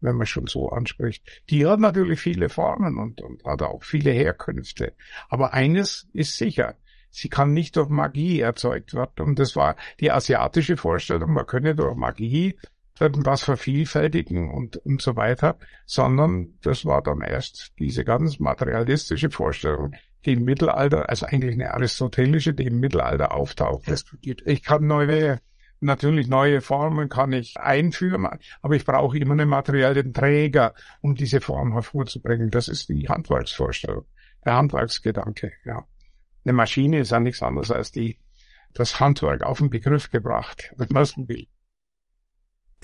wenn man schon so anspricht. Die hat natürlich viele Formen und, und hat auch viele Herkünfte. Aber eines ist sicher, sie kann nicht durch Magie erzeugt werden. Und das war die asiatische Vorstellung, man könne durch Magie irgendwas vervielfältigen und, und so weiter, sondern das war dann erst diese ganz materialistische Vorstellung, die im Mittelalter, also eigentlich eine aristotelische, die im Mittelalter auftaucht. Ich kann neue, natürlich neue Formen kann ich einführen, aber ich brauche immer einen materiellen Träger, um diese Form hervorzubringen. Das ist die Handwerksvorstellung, der Handwerksgedanke, ja. Eine Maschine ist ja nichts anderes als die, das Handwerk auf den Begriff gebracht, wenn man es will.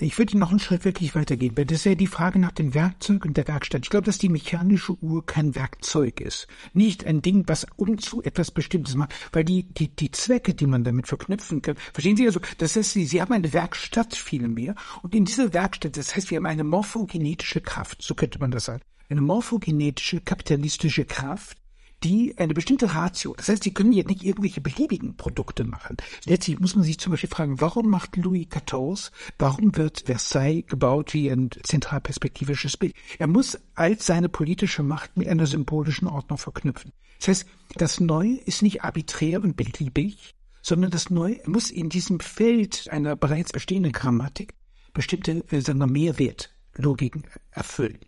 Ich würde noch einen Schritt wirklich weitergehen, weil das ist ja die Frage nach dem Werkzeug und der Werkstatt. Ich glaube, dass die mechanische Uhr kein Werkzeug ist. Nicht ein Ding, was um zu etwas Bestimmtes macht, weil die, die, die Zwecke, die man damit verknüpfen kann, verstehen Sie also, das heißt, Sie, Sie haben eine Werkstatt vielmehr und in dieser Werkstatt, das heißt, wir haben eine morphogenetische Kraft, so könnte man das sagen. Eine morphogenetische, kapitalistische Kraft, die eine bestimmte Ratio, das heißt, sie können jetzt nicht irgendwelche beliebigen Produkte machen. Letztlich muss man sich zum Beispiel fragen, warum macht Louis XIV, warum wird Versailles gebaut wie ein zentralperspektivisches Bild? Er muss all seine politische Macht mit einer symbolischen Ordnung verknüpfen. Das heißt, das Neue ist nicht arbiträr und beliebig, sondern das Neue muss in diesem Feld einer bereits bestehenden Grammatik bestimmte, äh, sagen Mehrwertlogiken erfüllen.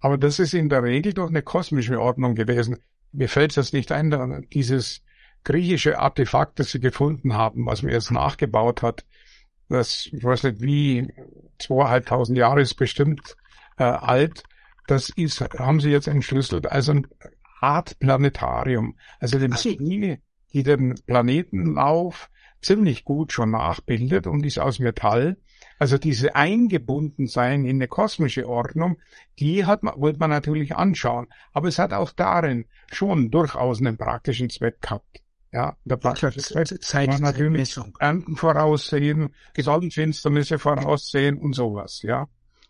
Aber das ist in der Regel doch eine kosmische Ordnung gewesen mir fällt das nicht ein, dieses griechische Artefakt, das sie gefunden haben, was man jetzt nachgebaut hat, das, ich weiß nicht wie, zweieinhalbtausend Jahre ist bestimmt äh, alt, das ist, haben sie jetzt entschlüsselt, also ein Art Planetarium, also die Maschine, die den Planetenlauf ziemlich gut schon nachbildet und ist aus Metall also diese Eingebundensein in eine kosmische Ordnung, die hat man, wollte man natürlich anschauen. Aber es hat auch darin schon durchaus einen praktischen Zweck gehabt. Ja, der praktische Zweck war natürlich Ernten voraussehen, Sonnenfinsternisse voraussehen und sowas, ja.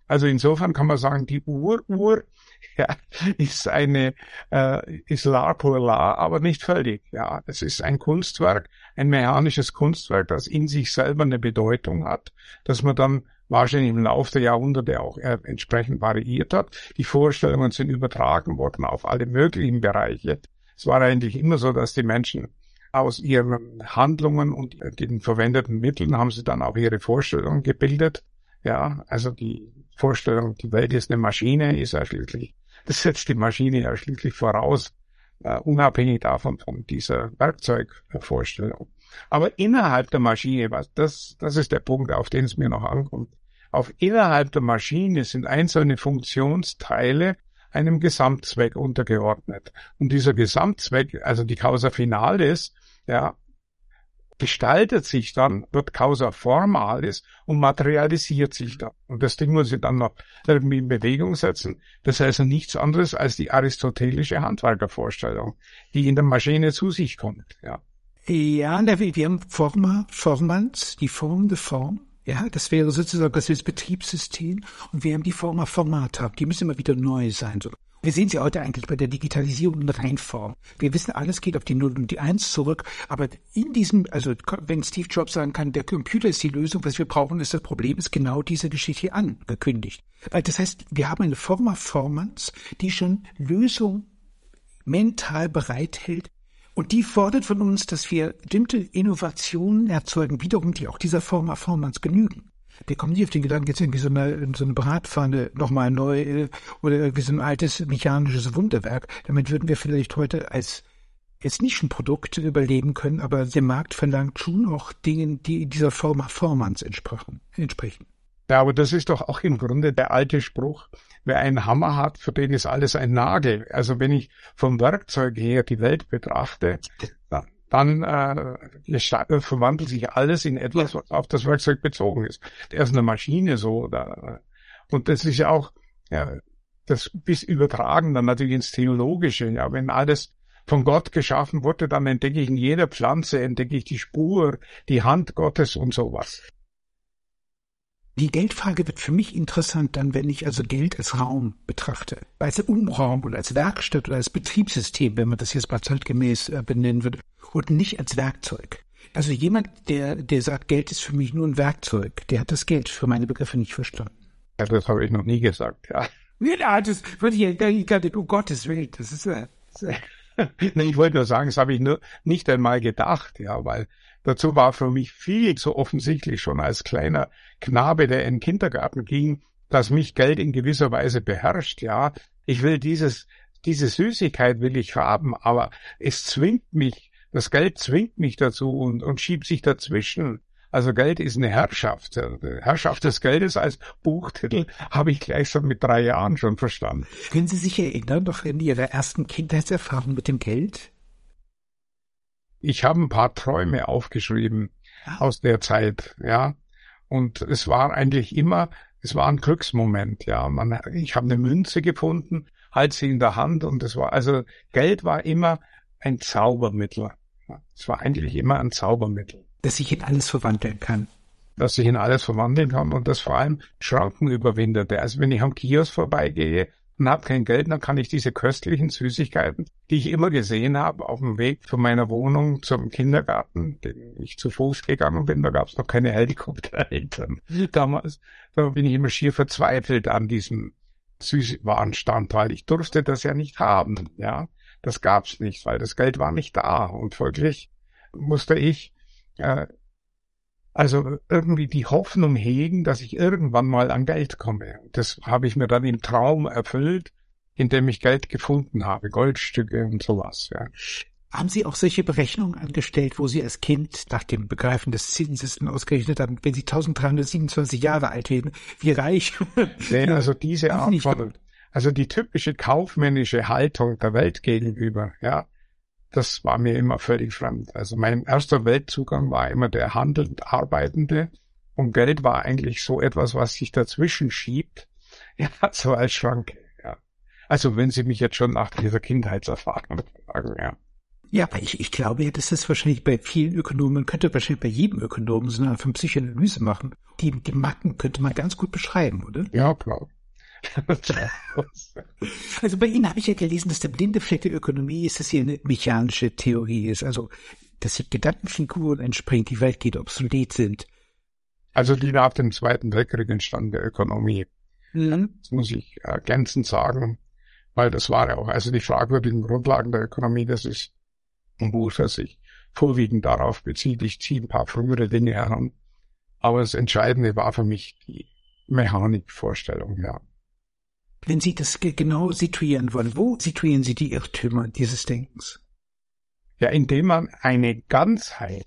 Also insofern kann man sagen, die Uhr, Uhr ja, ist eine äh, ist la pour la, aber nicht völlig. Ja, es ist ein Kunstwerk, ein mechanisches Kunstwerk, das in sich selber eine Bedeutung hat, dass man dann wahrscheinlich im Laufe der Jahrhunderte auch äh, entsprechend variiert hat. Die Vorstellungen sind übertragen worden auf alle möglichen Bereiche. Es war eigentlich immer so, dass die Menschen aus ihren Handlungen und den verwendeten Mitteln haben sie dann auch ihre Vorstellungen gebildet. Ja, also die Vorstellung, die Welt ist eine Maschine, ist ja schließlich, das setzt die Maschine ja schließlich voraus, uh, unabhängig davon von dieser Werkzeugvorstellung. Aber innerhalb der Maschine, was das, das ist der Punkt, auf den es mir noch ankommt. Auf innerhalb der Maschine sind einzelne Funktionsteile einem Gesamtzweck untergeordnet. Und dieser Gesamtzweck, also die Causa Finalis, ja, gestaltet sich dann, wird causa formalis und materialisiert sich dann. Und das Ding muss ich dann noch irgendwie in Bewegung setzen. Das heißt also nichts anderes als die aristotelische Handwerkervorstellung, die in der Maschine zu sich kommt, ja. Ja, wir haben Forma, Formans, die Form der Form. Ja, das wäre sozusagen das, Betriebssystem. Und wir haben die Forma Formata. Die müssen immer wieder neu sein. Wir sehen sie heute eigentlich bei der Digitalisierung in Reinform. Wir wissen, alles geht auf die Null und die Eins zurück, aber in diesem, also wenn Steve Jobs sagen kann, der Computer ist die Lösung, was wir brauchen, ist das Problem, ist genau diese Geschichte hier angekündigt. Das heißt, wir haben eine Forma Formans, die schon Lösung mental bereithält, und die fordert von uns, dass wir bestimmte Innovationen erzeugen, wiederum, die auch dieser Forma Formans genügen. Wir kommen nicht auf den Gedanken, jetzt irgendwie so eine, so eine Bratpfanne nochmal neu oder irgendwie so ein altes mechanisches Wunderwerk. Damit würden wir vielleicht heute als jetzt nicht ein Produkt überleben können, aber der Markt verlangt schon auch Dingen, die dieser Form Formans entsprechen. entsprechen. Ja, aber das ist doch auch im Grunde der alte Spruch, wer einen Hammer hat, für den ist alles ein Nagel. Also wenn ich vom Werkzeug her die Welt betrachte, dann äh, verwandelt sich alles in etwas, was auf das Werkzeug bezogen ist. Der ist eine Maschine so. Oder, und das ist ja auch ja, das bis übertragen dann natürlich ins Theologische. Ja, wenn alles von Gott geschaffen wurde, dann entdecke ich in jeder Pflanze, entdecke ich die Spur, die Hand Gottes und sowas. Die Geldfrage wird für mich interessant dann, wenn ich also Geld als Raum betrachte. Als Umraum oder als Werkstatt oder als Betriebssystem, wenn man das jetzt mal zeitgemäß äh, benennen würde, und nicht als Werkzeug. Also jemand, der, der sagt, Geld ist für mich nur ein Werkzeug, der hat das Geld für meine Begriffe nicht verstanden. Ja, das habe ich noch nie gesagt, ja. Ja, das würde ich ja, um Gottes Willen, das ist, äh, nee, ich wollte nur sagen, das habe ich nur nicht einmal gedacht, ja, weil dazu war für mich viel zu offensichtlich schon als kleiner Knabe, der in den Kindergarten ging, dass mich Geld in gewisser Weise beherrscht, ja. Ich will dieses, diese Süßigkeit will ich haben, aber es zwingt mich, das Geld zwingt mich dazu und, und schiebt sich dazwischen. Also Geld ist eine Herrschaft. Herrschaft des Geldes als Buchtitel habe ich gleich schon mit drei Jahren schon verstanden. Können Sie sich erinnern, doch in Ihrer ersten Kindheitserfahrung mit dem Geld? Ich habe ein paar Träume aufgeschrieben ja. aus der Zeit, ja. Und es war eigentlich immer, es war ein Glücksmoment, ja. Man, ich habe eine Münze gefunden, halt sie in der Hand und es war, also Geld war immer ein Zaubermittel. Es war eigentlich immer ein Zaubermittel dass sich in alles verwandeln kann. Dass sich in alles verwandeln kann und das vor allem Schranken überwindete. Also wenn ich am Kiosk vorbeigehe und habe kein Geld, dann kann ich diese köstlichen Süßigkeiten, die ich immer gesehen habe, auf dem Weg von meiner Wohnung zum Kindergarten, den ich zu Fuß gegangen bin, da gab es noch keine Helikoptereltern. Damals, da bin ich immer schier verzweifelt an diesem Süßwarenstand, weil ich durfte das ja nicht haben, ja. Das gab's nicht, weil das Geld war nicht da und folglich musste ich äh, also irgendwie die Hoffnung hegen, dass ich irgendwann mal an Geld komme. Das habe ich mir dann im Traum erfüllt, indem ich Geld gefunden habe, Goldstücke und sowas. Ja. Haben Sie auch solche Berechnungen angestellt, wo Sie als Kind nach dem Begreifen des Zinses ausgerechnet haben, wenn Sie 1327 Jahre alt werden, wie reich? Nee, also diese Art von, also die typische kaufmännische Haltung der Welt gegenüber, ja, das war mir immer völlig fremd. Also mein erster Weltzugang war immer der handelnd Arbeitende und Geld war eigentlich so etwas, was sich dazwischen schiebt, ja, so als Schranke, ja. Also wenn Sie mich jetzt schon nach dieser Kindheitserfahrung fragen, ja. Ja, aber ich, ich glaube ja, dass das wahrscheinlich bei vielen Ökonomen, man könnte wahrscheinlich bei jedem Ökonomen so eine Psychoanalyse machen. Die, die Macken könnte man ganz gut beschreiben, oder? Ja, klar. also bei Ihnen habe ich ja gelesen, dass der blinde Fleck der Ökonomie ist, dass hier eine mechanische Theorie ist. Also, dass die Gedankenfiguren entspringen, die Welt geht obsolet sind. Also die nach dem Zweiten Weltkrieg entstanden der Ökonomie. Mhm. Das muss ich ergänzend sagen, weil das war ja auch, also die fragwürdigen Grundlagen der Ökonomie, das ist ein Buch, das sich vorwiegend darauf bezieht. Ich ziehe ein paar frühere Dinge heran. Aber das Entscheidende war für mich die Mechanikvorstellung, ja. Wenn Sie das genau situieren wollen, wo situieren Sie die Irrtümer dieses Denkens? Ja, indem man eine Ganzheit,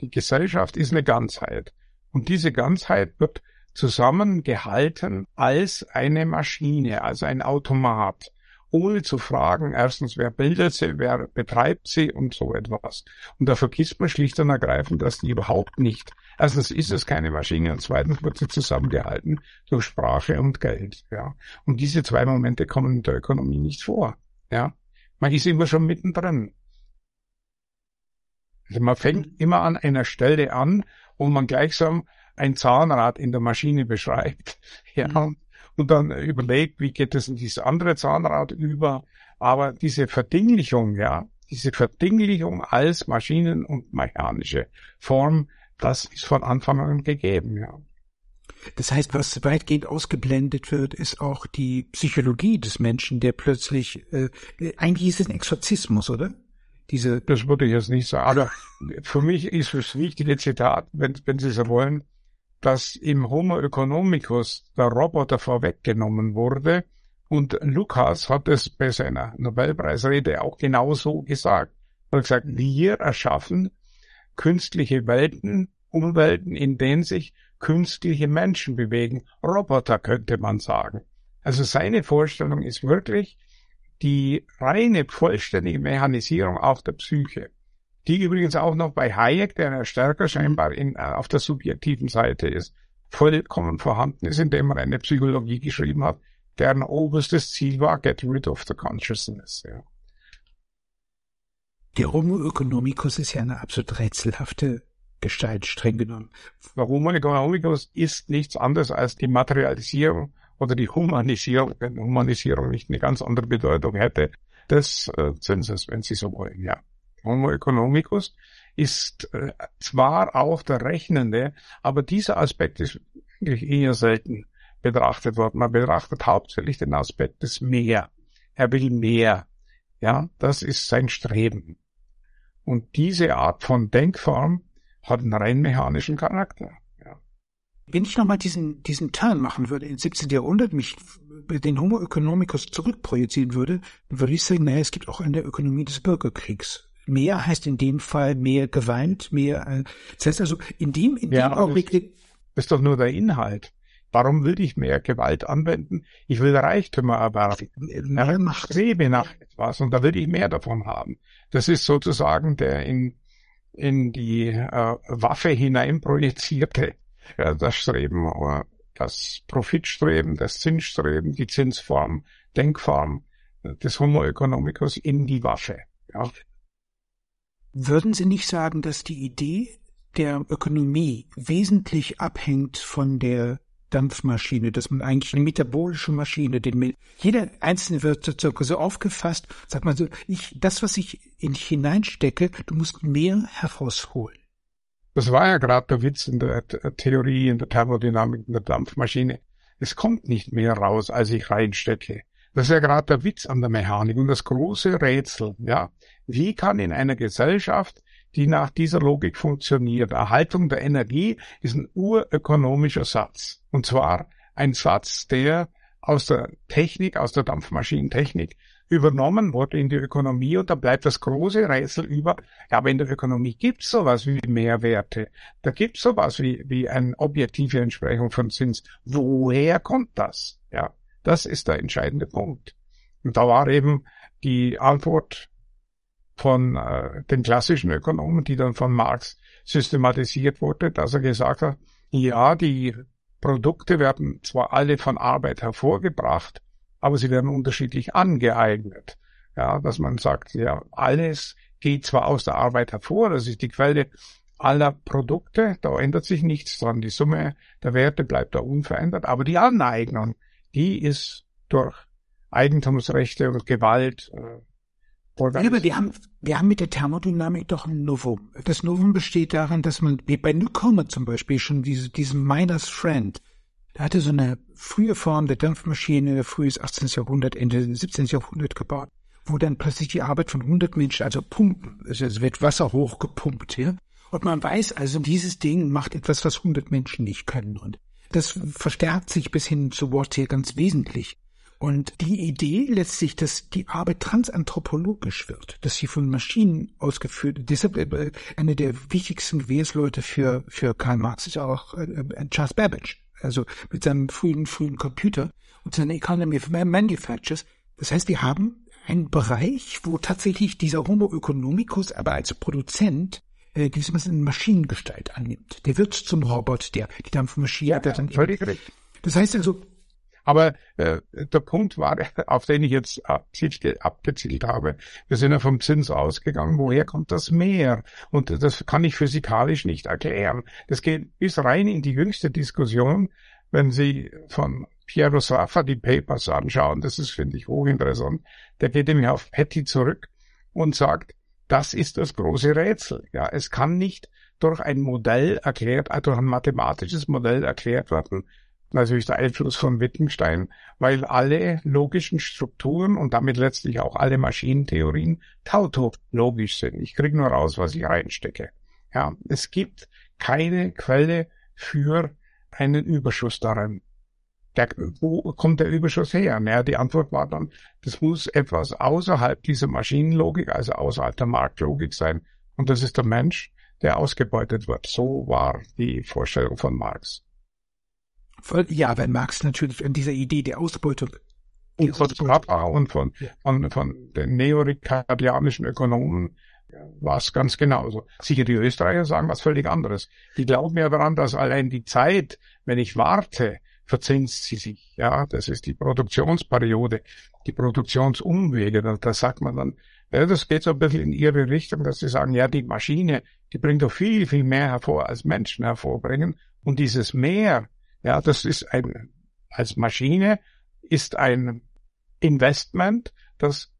die Gesellschaft ist eine Ganzheit, und diese Ganzheit wird zusammengehalten als eine Maschine, also ein Automat, ohne zu fragen, erstens, wer bildet sie, wer betreibt sie und so etwas. Und da vergisst man schlicht und ergreifend, dass die überhaupt nicht Erstens ist es keine Maschine und zweitens wird sie zusammengehalten durch Sprache und Geld. Ja. Und diese zwei Momente kommen in der Ökonomie nicht vor. Ja. Man ist immer schon mittendrin. Also man fängt immer an einer Stelle an, wo man gleichsam ein Zahnrad in der Maschine beschreibt. Ja. Mhm. Und dann überlegt, wie geht es in dieses andere Zahnrad über. Aber diese Verdinglichung, ja, diese Verdinglichung als Maschinen- und mechanische Form, das ist von Anfang an gegeben, ja. Das heißt, was weitgehend ausgeblendet wird, ist auch die Psychologie des Menschen, der plötzlich, äh, eigentlich ist es ein Exorzismus, oder? Diese das würde ich jetzt nicht sagen. Aber für mich ist das wichtige Zitat, wenn, wenn Sie so wollen, dass im Homo economicus der Roboter vorweggenommen wurde. Und Lukas hat es bei seiner Nobelpreisrede auch genauso gesagt. Er hat gesagt, wir erschaffen künstliche Welten, Umwelten, in denen sich künstliche Menschen bewegen. Roboter könnte man sagen. Also seine Vorstellung ist wirklich die reine, vollständige Mechanisierung auch der Psyche. Die übrigens auch noch bei Hayek, der stärker scheinbar in, äh, auf der subjektiven Seite ist, vollkommen vorhanden ist, indem er eine Psychologie geschrieben hat, deren oberstes Ziel war, get rid of the consciousness. Ja. Der Homo economicus ist ja eine absolut rätselhafte Gestalt, streng genommen. Der Homo economicus ist nichts anderes als die Materialisierung oder die Humanisierung, wenn Humanisierung nicht eine ganz andere Bedeutung hätte, des äh, Zinses, wenn Sie so wollen, ja. Homo economicus ist äh, zwar auch der Rechnende, aber dieser Aspekt ist wirklich eher selten betrachtet worden. Man betrachtet hauptsächlich den Aspekt des Mehr. Er will mehr. Ja, das ist sein Streben. Und diese Art von Denkform hat einen rein mechanischen Charakter. Wenn ich nochmal diesen, diesen Turn machen würde, ins 17. Jahrhundert mich den Homo economicus zurückprojizieren würde, würde ich sagen, naja, es gibt auch eine Ökonomie des Bürgerkriegs. Mehr heißt in dem Fall mehr Gewalt, mehr, äh, das heißt also, in dem, in ja, dem Augenblick. Das ist doch nur der Inhalt. Warum will ich mehr Gewalt anwenden? Ich will Reichtümer erwerben. Mehr Macht. strebe nach etwas und da will ich mehr davon haben. Das ist sozusagen der in, in die äh, Waffe hineinprojizierte ja, das Streben, oder das Profitstreben, das Zinsstreben, die Zinsform, Denkform des Homo economicus in die Waffe. Ja. Würden Sie nicht sagen, dass die Idee der Ökonomie wesentlich abhängt von der Dampfmaschine, dass man eigentlich eine metabolische Maschine, den jeder einzelne wird so aufgefasst, sagt man so, ich, das, was ich in dich hineinstecke, du musst mehr herausholen. Das war ja gerade der Witz in der Theorie, in der Thermodynamik, in der Dampfmaschine. Es kommt nicht mehr raus, als ich reinstecke. Das ist ja gerade der Witz an der Mechanik und das große Rätsel, ja. Wie kann in einer Gesellschaft, die nach dieser Logik funktioniert, Erhaltung der Energie ist ein urökonomischer Satz. Und zwar ein Satz, der aus der Technik, aus der Dampfmaschinentechnik übernommen wurde in die Ökonomie und da bleibt das große Rätsel über, ja, aber in der Ökonomie gibt's sowas wie Mehrwerte. Da gibt's sowas wie, wie eine objektive Entsprechung von Zins. Woher kommt das? Ja. Das ist der entscheidende Punkt. Und da war eben die Antwort von äh, den klassischen Ökonomen, die dann von Marx systematisiert wurde, dass er gesagt hat, ja, die Produkte werden zwar alle von Arbeit hervorgebracht, aber sie werden unterschiedlich angeeignet. Ja, dass man sagt, ja, alles geht zwar aus der Arbeit hervor, das ist die Quelle aller Produkte, da ändert sich nichts dran, die Summe der Werte bleibt da unverändert, aber die Aneignung, die ist durch Eigentumsrechte und Gewalt äh, ja, aber wir haben, wir haben mit der Thermodynamik doch ein Novum. Das Novum besteht darin, dass man, wie bei Newcomer zum Beispiel, schon diese, diesen Miners Friend, der hatte so eine frühe Form der Dampfmaschine, frühes 18. Jahrhundert, Ende 17. Jahrhundert gebaut, wo dann plötzlich die Arbeit von 100 Menschen, also Pumpen, es wird Wasser hochgepumpt, ja. Und man weiß also, dieses Ding macht etwas, was 100 Menschen nicht können. Und das verstärkt sich bis hin zu Watt ganz wesentlich. Und die Idee letztlich, dass die Arbeit transanthropologisch wird, dass sie von Maschinen ausgeführt, deshalb äh, eine der wichtigsten Gewehrsleute für, für Karl Marx ist auch äh, äh, Charles Babbage, also mit seinem frühen, frühen Computer und seiner Economy of Manufactures. Das heißt, wir haben einen Bereich, wo tatsächlich dieser Homo economicus aber als Produzent äh, gewissermaßen eine Maschinengestalt annimmt. Der wird zum Robot, der die Dampfmaschine. Ja, der dann völlig richtig. Das heißt also. Aber äh, der Punkt war, auf den ich jetzt abgezielt habe, wir sind ja vom Zins ausgegangen, woher kommt das Meer? Und das kann ich physikalisch nicht erklären. Das geht bis rein in die jüngste Diskussion, wenn Sie von Piero Saffa die Papers anschauen, das ist, finde ich, hochinteressant, der geht nämlich auf Petty zurück und sagt, das ist das große Rätsel. Ja, es kann nicht durch ein Modell erklärt, äh, durch ein mathematisches Modell erklärt werden. Natürlich der Einfluss von Wittgenstein, weil alle logischen Strukturen und damit letztlich auch alle Maschinentheorien tautologisch sind. Ich kriege nur raus, was ich reinstecke. Ja, es gibt keine Quelle für einen Überschuss darin der, wo kommt der Überschuss her? Naja, die Antwort war dann, das muss etwas außerhalb dieser Maschinenlogik, also außerhalb der Marktlogik sein. Und das ist der Mensch, der ausgebeutet wird. So war die Vorstellung von Marx. Ja, weil Marx natürlich an dieser Idee der Ausbeutung und von Papa und von, ja. von, von den neoricardianischen Ökonomen war es ganz genauso. Sicher, die Österreicher sagen was völlig anderes. Die glauben ja daran, dass allein die Zeit, wenn ich warte, verzinst sie sich. Ja, das ist die Produktionsperiode, die Produktionsumwege. Da, da sagt man dann, ja, das geht so ein bisschen in ihre Richtung, dass sie sagen, ja, die Maschine, die bringt doch viel, viel mehr hervor, als Menschen hervorbringen. Und dieses Mehr, ja, das ist ein, als Maschine ist ein Investment, das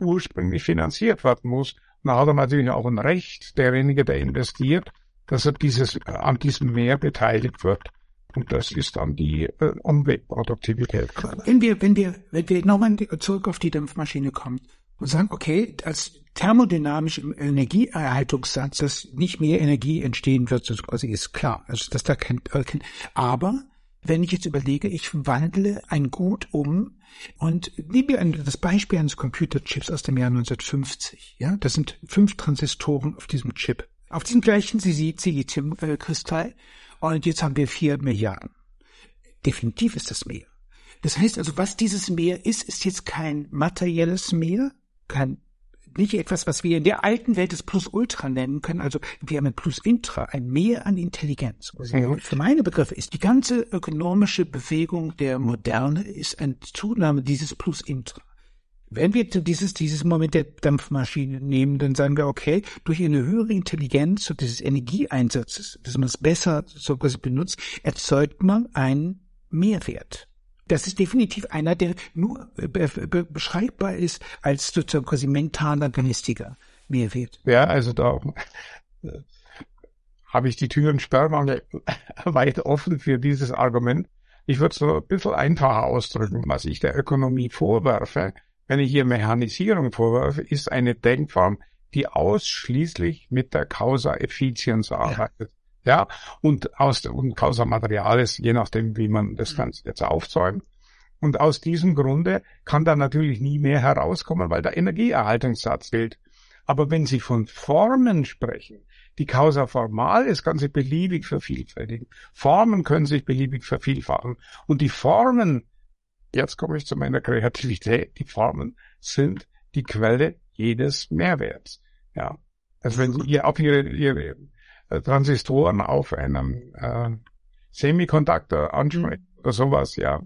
ursprünglich finanziert werden muss. Da hat er natürlich auch ein Recht, derjenige, der investiert, dass er dieses, an diesem Mehr beteiligt wird. Und das ist dann die äh, Umweltproduktivität. Wenn wir, wenn wir, wenn wir nochmal zurück auf die Dampfmaschine kommen und sagen, okay, als thermodynamischen Energieerhaltungssatz, dass nicht mehr Energie entstehen wird, das quasi ist klar. Also, dass da kein, kein aber wenn ich jetzt überlege, ich wandle ein Gut um und nehmen wir das Beispiel eines Computerchips aus dem Jahr 1950. Ja, das sind fünf Transistoren auf diesem Chip. Auf diesem gleichen Siliziumkristall. Und jetzt haben wir vier Milliarden. Definitiv ist das mehr. Das heißt also, was dieses Meer ist, ist jetzt kein materielles Meer, kein nicht etwas, was wir in der alten Welt das Plus-Ultra nennen können. Also wir haben ein Plus-Intra, ein Mehr an Intelligenz. Also für meine Begriffe ist die ganze ökonomische Bewegung der Moderne ist eine Zunahme dieses Plus-Intra. Wenn wir dieses, dieses Moment der Dampfmaschine nehmen, dann sagen wir, okay, durch eine höhere Intelligenz und dieses Energieeinsatzes, dass man es besser so quasi benutzt, erzeugt man einen Mehrwert. Das ist definitiv einer, der nur be beschreibbar ist als sozusagen quasi mentaler geistiger Mehrwert. Ja, also da äh, habe ich die Türen sperrmangel weit offen für dieses Argument. Ich würde es so ein bisschen einfacher ausdrücken, was ich der Ökonomie vorwerfe. Wenn ich hier Mechanisierung vorwerfe, ist eine Denkform, die ausschließlich mit der Causa Effizienz arbeitet. Ja, und aus und Causa Materialis, je nachdem, wie man das Ganze jetzt aufzäumt. Und aus diesem Grunde kann da natürlich nie mehr herauskommen, weil der Energieerhaltungssatz gilt. Aber wenn Sie von Formen sprechen, die Causa Formalis kann sich beliebig vervielfältigen. Formen können sich beliebig vervielfachen. Und die Formen, jetzt komme ich zu meiner Kreativität, die Formen sind die Quelle jedes Mehrwerts. Ja. Also wenn Sie hier auf Ihre, Ihre äh, Transistoren auf einem äh, Semiconductor ansprechen oder sowas, ja,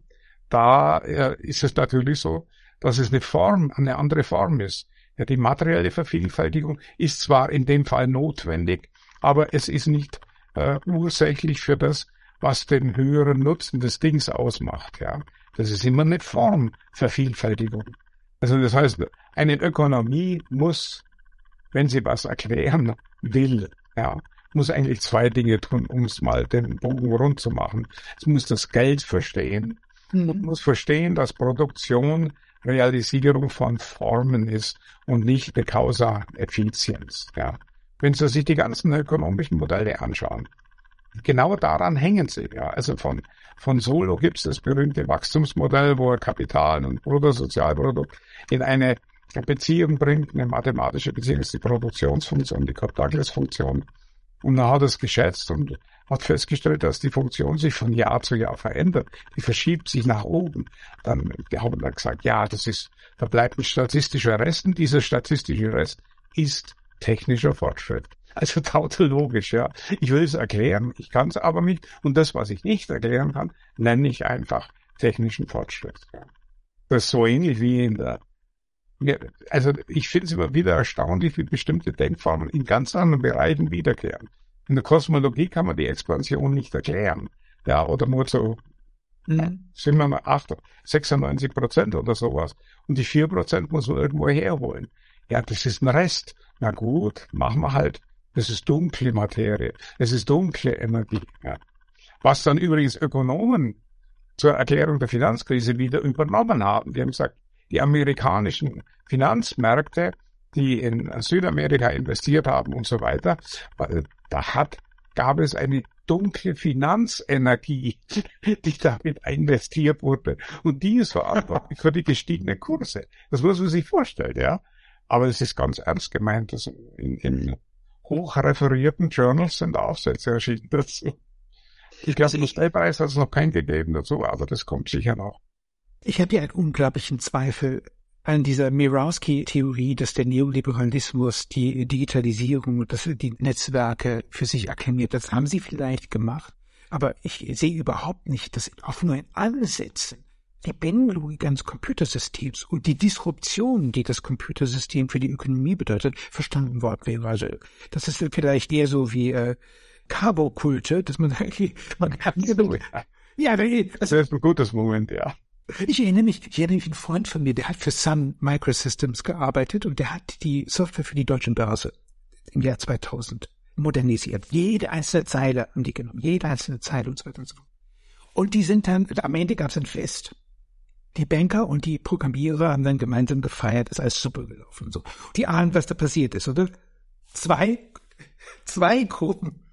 da äh, ist es natürlich so, dass es eine Form, eine andere Form ist. Ja, die materielle Vervielfältigung ist zwar in dem Fall notwendig, aber es ist nicht äh, ursächlich für das, was den höheren Nutzen des Dings ausmacht. Ja, das ist immer eine Formvervielfältigung. Also das heißt, eine Ökonomie muss, wenn sie was erklären will, ja, muss eigentlich zwei Dinge tun, um es mal den Bogen rund zu machen. Es muss das Geld verstehen. Mhm. Muss verstehen, dass Produktion Realisierung von Formen ist und nicht eine Causa Effizienz. Ja. Wenn Sie sich die ganzen ökonomischen Modelle anschauen, genau daran hängen sie. Ja. Also von, von Solo gibt es das berühmte Wachstumsmodell, wo er Kapital und Bruttosozialprodukt in eine Beziehung bringt, eine mathematische Beziehung ist die Produktionsfunktion, die Douglas-Funktion. Und er hat es geschätzt und hat festgestellt, dass die Funktion sich von Jahr zu Jahr verändert. Die verschiebt sich nach oben. Dann haben wir gesagt, ja, das ist, da bleibt ein statistischer Rest und dieser statistische Rest ist technischer Fortschritt. Also tautologisch, ja. Ich will es erklären, ich kann es aber nicht. Und das, was ich nicht erklären kann, nenne ich einfach technischen Fortschritt. Das ist so ähnlich wie in der ja, also ich finde es immer wieder erstaunlich, wie bestimmte Denkformen in ganz anderen Bereichen wiederkehren. In der Kosmologie kann man die Expansion nicht erklären. Ja, oder nur so, mhm. sind wir mal 8, 96 Prozent oder sowas. Und die 4 Prozent muss man irgendwo herholen. Ja, das ist ein Rest. Na gut, machen wir halt. Das ist dunkle Materie. Es ist dunkle Energie. Ja. Was dann übrigens Ökonomen zur Erklärung der Finanzkrise wieder übernommen haben. Die haben gesagt, die amerikanischen Finanzmärkte, die in Südamerika investiert haben und so weiter, da hat, gab es eine dunkle Finanzenergie, die damit investiert wurde. Und die ist verantwortlich für die gestiegenen Kurse. Das muss man sich vorstellen, ja. Aber es ist ganz ernst gemeint, dass in, in hochreferierten Journals sind Aufsätze erschienen dazu. Ich glaube, also Stellpreis hat es noch keinen gegeben dazu, aber das kommt sicher noch. Ich habe ja einen unglaublichen Zweifel an dieser Mirowski-Theorie, dass der Neoliberalismus die Digitalisierung, dass die Netzwerke für sich erkennt. Das haben sie vielleicht gemacht, aber ich sehe überhaupt nicht, dass auch nur in Ansätzen die Bindung eines Computersystems und die Disruption, die das Computersystem für die Ökonomie bedeutet, verstanden worden wäre. Also das ist vielleicht eher so wie äh, Carbo-Kulte, dass man eigentlich man kann ja, das ist ein gutes Moment, ja. Ich erinnere mich, ich erinnere mich, ein Freund von mir, der hat für Sun Microsystems gearbeitet und der hat die Software für die deutschen Börse im Jahr 2000 modernisiert. Jede einzelne Zeile haben die genommen, jede einzelne Zeile und so weiter und so fort. Und die sind dann, am Ende gab es ein Fest. Die Banker und die Programmierer haben dann gemeinsam gefeiert, ist alles super gelaufen und so. Die ahnen, was da passiert ist, oder? Zwei, zwei Gruppen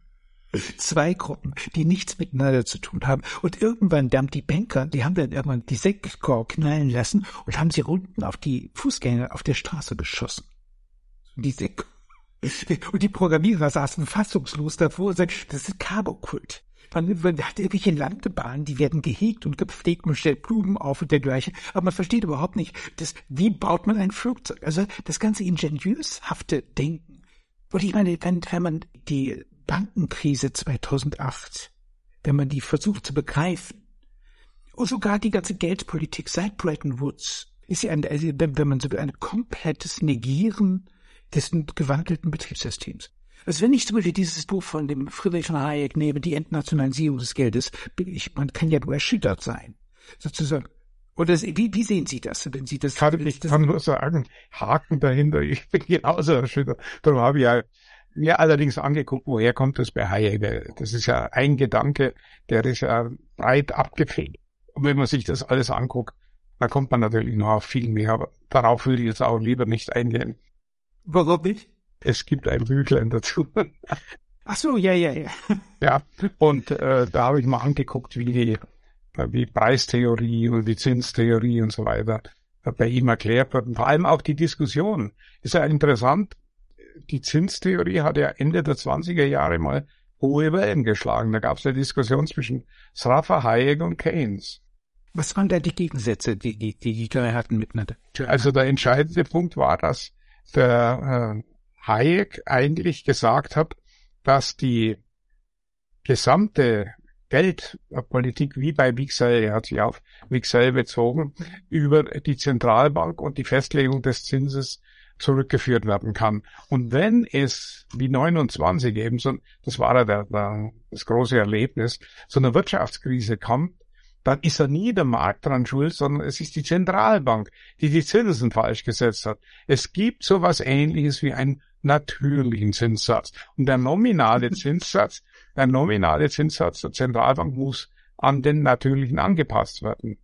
Zwei Gruppen, die nichts miteinander zu tun haben. Und irgendwann, dann die Banker, die haben dann irgendwann die Sektkorb knallen lassen und haben sie unten auf die Fußgänger auf der Straße geschossen. Die Sek und die Programmierer saßen fassungslos davor und sagten, das ist Carbokult. Man, man hat irgendwelche Landebahnen, die werden gehegt und gepflegt, man stellt Blumen auf und dergleichen, aber man versteht überhaupt nicht, das, wie baut man ein Flugzeug? Also das ganze ingenieushafte Denken. Und ich meine, wenn, wenn man die Bankenkrise 2008, wenn man die versucht zu begreifen, und sogar die ganze Geldpolitik seit Bretton Woods, ist ja ein, also wenn man so ein komplettes Negieren des gewandelten Betriebssystems. Also wenn ich zum Beispiel dieses Buch von dem Friedrich von Hayek nehme, die Entnationalisierung des Geldes, ich, man kann ja nur erschüttert sein, sozusagen. Oder wie, wie sehen Sie das, wenn Sie das? Kann ich kann nur sagen, Haken dahinter, ich bin genauso erschüttert. Darum habe ich ja mir allerdings angeguckt, woher kommt das bei Hayek? Das ist ja ein Gedanke, der ist ja breit abgefehlt. Und wenn man sich das alles anguckt, dann kommt man natürlich noch auf viel mehr, aber darauf würde ich jetzt auch lieber nicht eingehen. Warum nicht? Es gibt ein Büchlein dazu. Ach so, ja, ja, ja. Ja, und äh, da habe ich mal angeguckt, wie die wie Preistheorie und die Zinstheorie und so weiter bei ihm erklärt wird. Und vor allem auch die Diskussion. Ist ja interessant, die Zinstheorie hat ja Ende der 20er Jahre mal hohe Wellen geschlagen. Da gab es eine Diskussion zwischen Sraffa, Hayek und Keynes. Was waren da die Gegensätze, die die, die, die drei hatten miteinander? Also der entscheidende Punkt war, dass der äh, Hayek eigentlich gesagt hat, dass die gesamte Geldpolitik wie bei Wixell, er hat sich auf Wixell bezogen, über die Zentralbank und die Festlegung des Zinses zurückgeführt werden kann. Und wenn es wie 29 eben so, das war ja der, der, das große Erlebnis, so eine Wirtschaftskrise kommt, dann ist er nie der Markt dran schuld, sondern es ist die Zentralbank, die die Zinsen falsch gesetzt hat. Es gibt so was ähnliches wie einen natürlichen Zinssatz. Und der nominale Zinssatz, der nominale Zinssatz der Zentralbank muss an den natürlichen angepasst werden.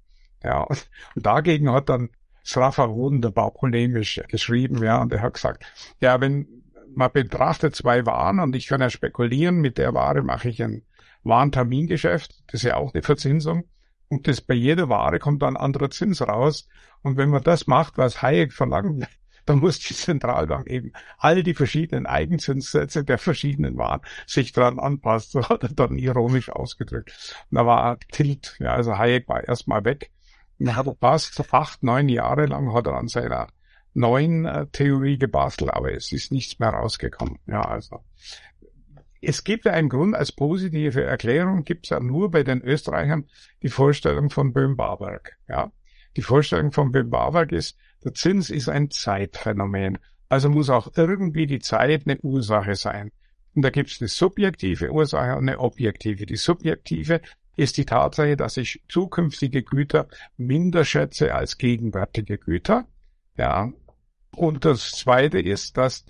Ja, und dagegen hat dann Srafa wunderbar polemisch geschrieben, ja, und er hat gesagt, ja, wenn man betrachtet zwei Waren und ich kann ja spekulieren, mit der Ware mache ich ein Warentermingeschäft, das ist ja auch eine Verzinsung, und das bei jeder Ware kommt dann ein anderer Zins raus. Und wenn man das macht, was Hayek verlangt, dann muss die Zentralbank eben all die verschiedenen Eigenzinssätze der verschiedenen Waren sich dran anpassen, so hat er dann ironisch ausgedrückt. Und da war Tilt, ja, also Hayek war erstmal weg. Und hat fast acht, neun Jahre lang hat er an seiner neuen äh, Theorie gebastelt, aber es ist nichts mehr rausgekommen. Ja, also. Es gibt ja einen Grund, als positive Erklärung gibt es ja nur bei den Österreichern die Vorstellung von Böhm-Barwerk. Ja, die Vorstellung von Böhm-Barwerk ist, der Zins ist ein Zeitphänomen. Also muss auch irgendwie die Zeit eine Ursache sein. Und da gibt es eine subjektive Ursache und eine objektive. Die subjektive ist die Tatsache, dass ich zukünftige Güter minder schätze als gegenwärtige Güter. Ja. Und das zweite ist, dass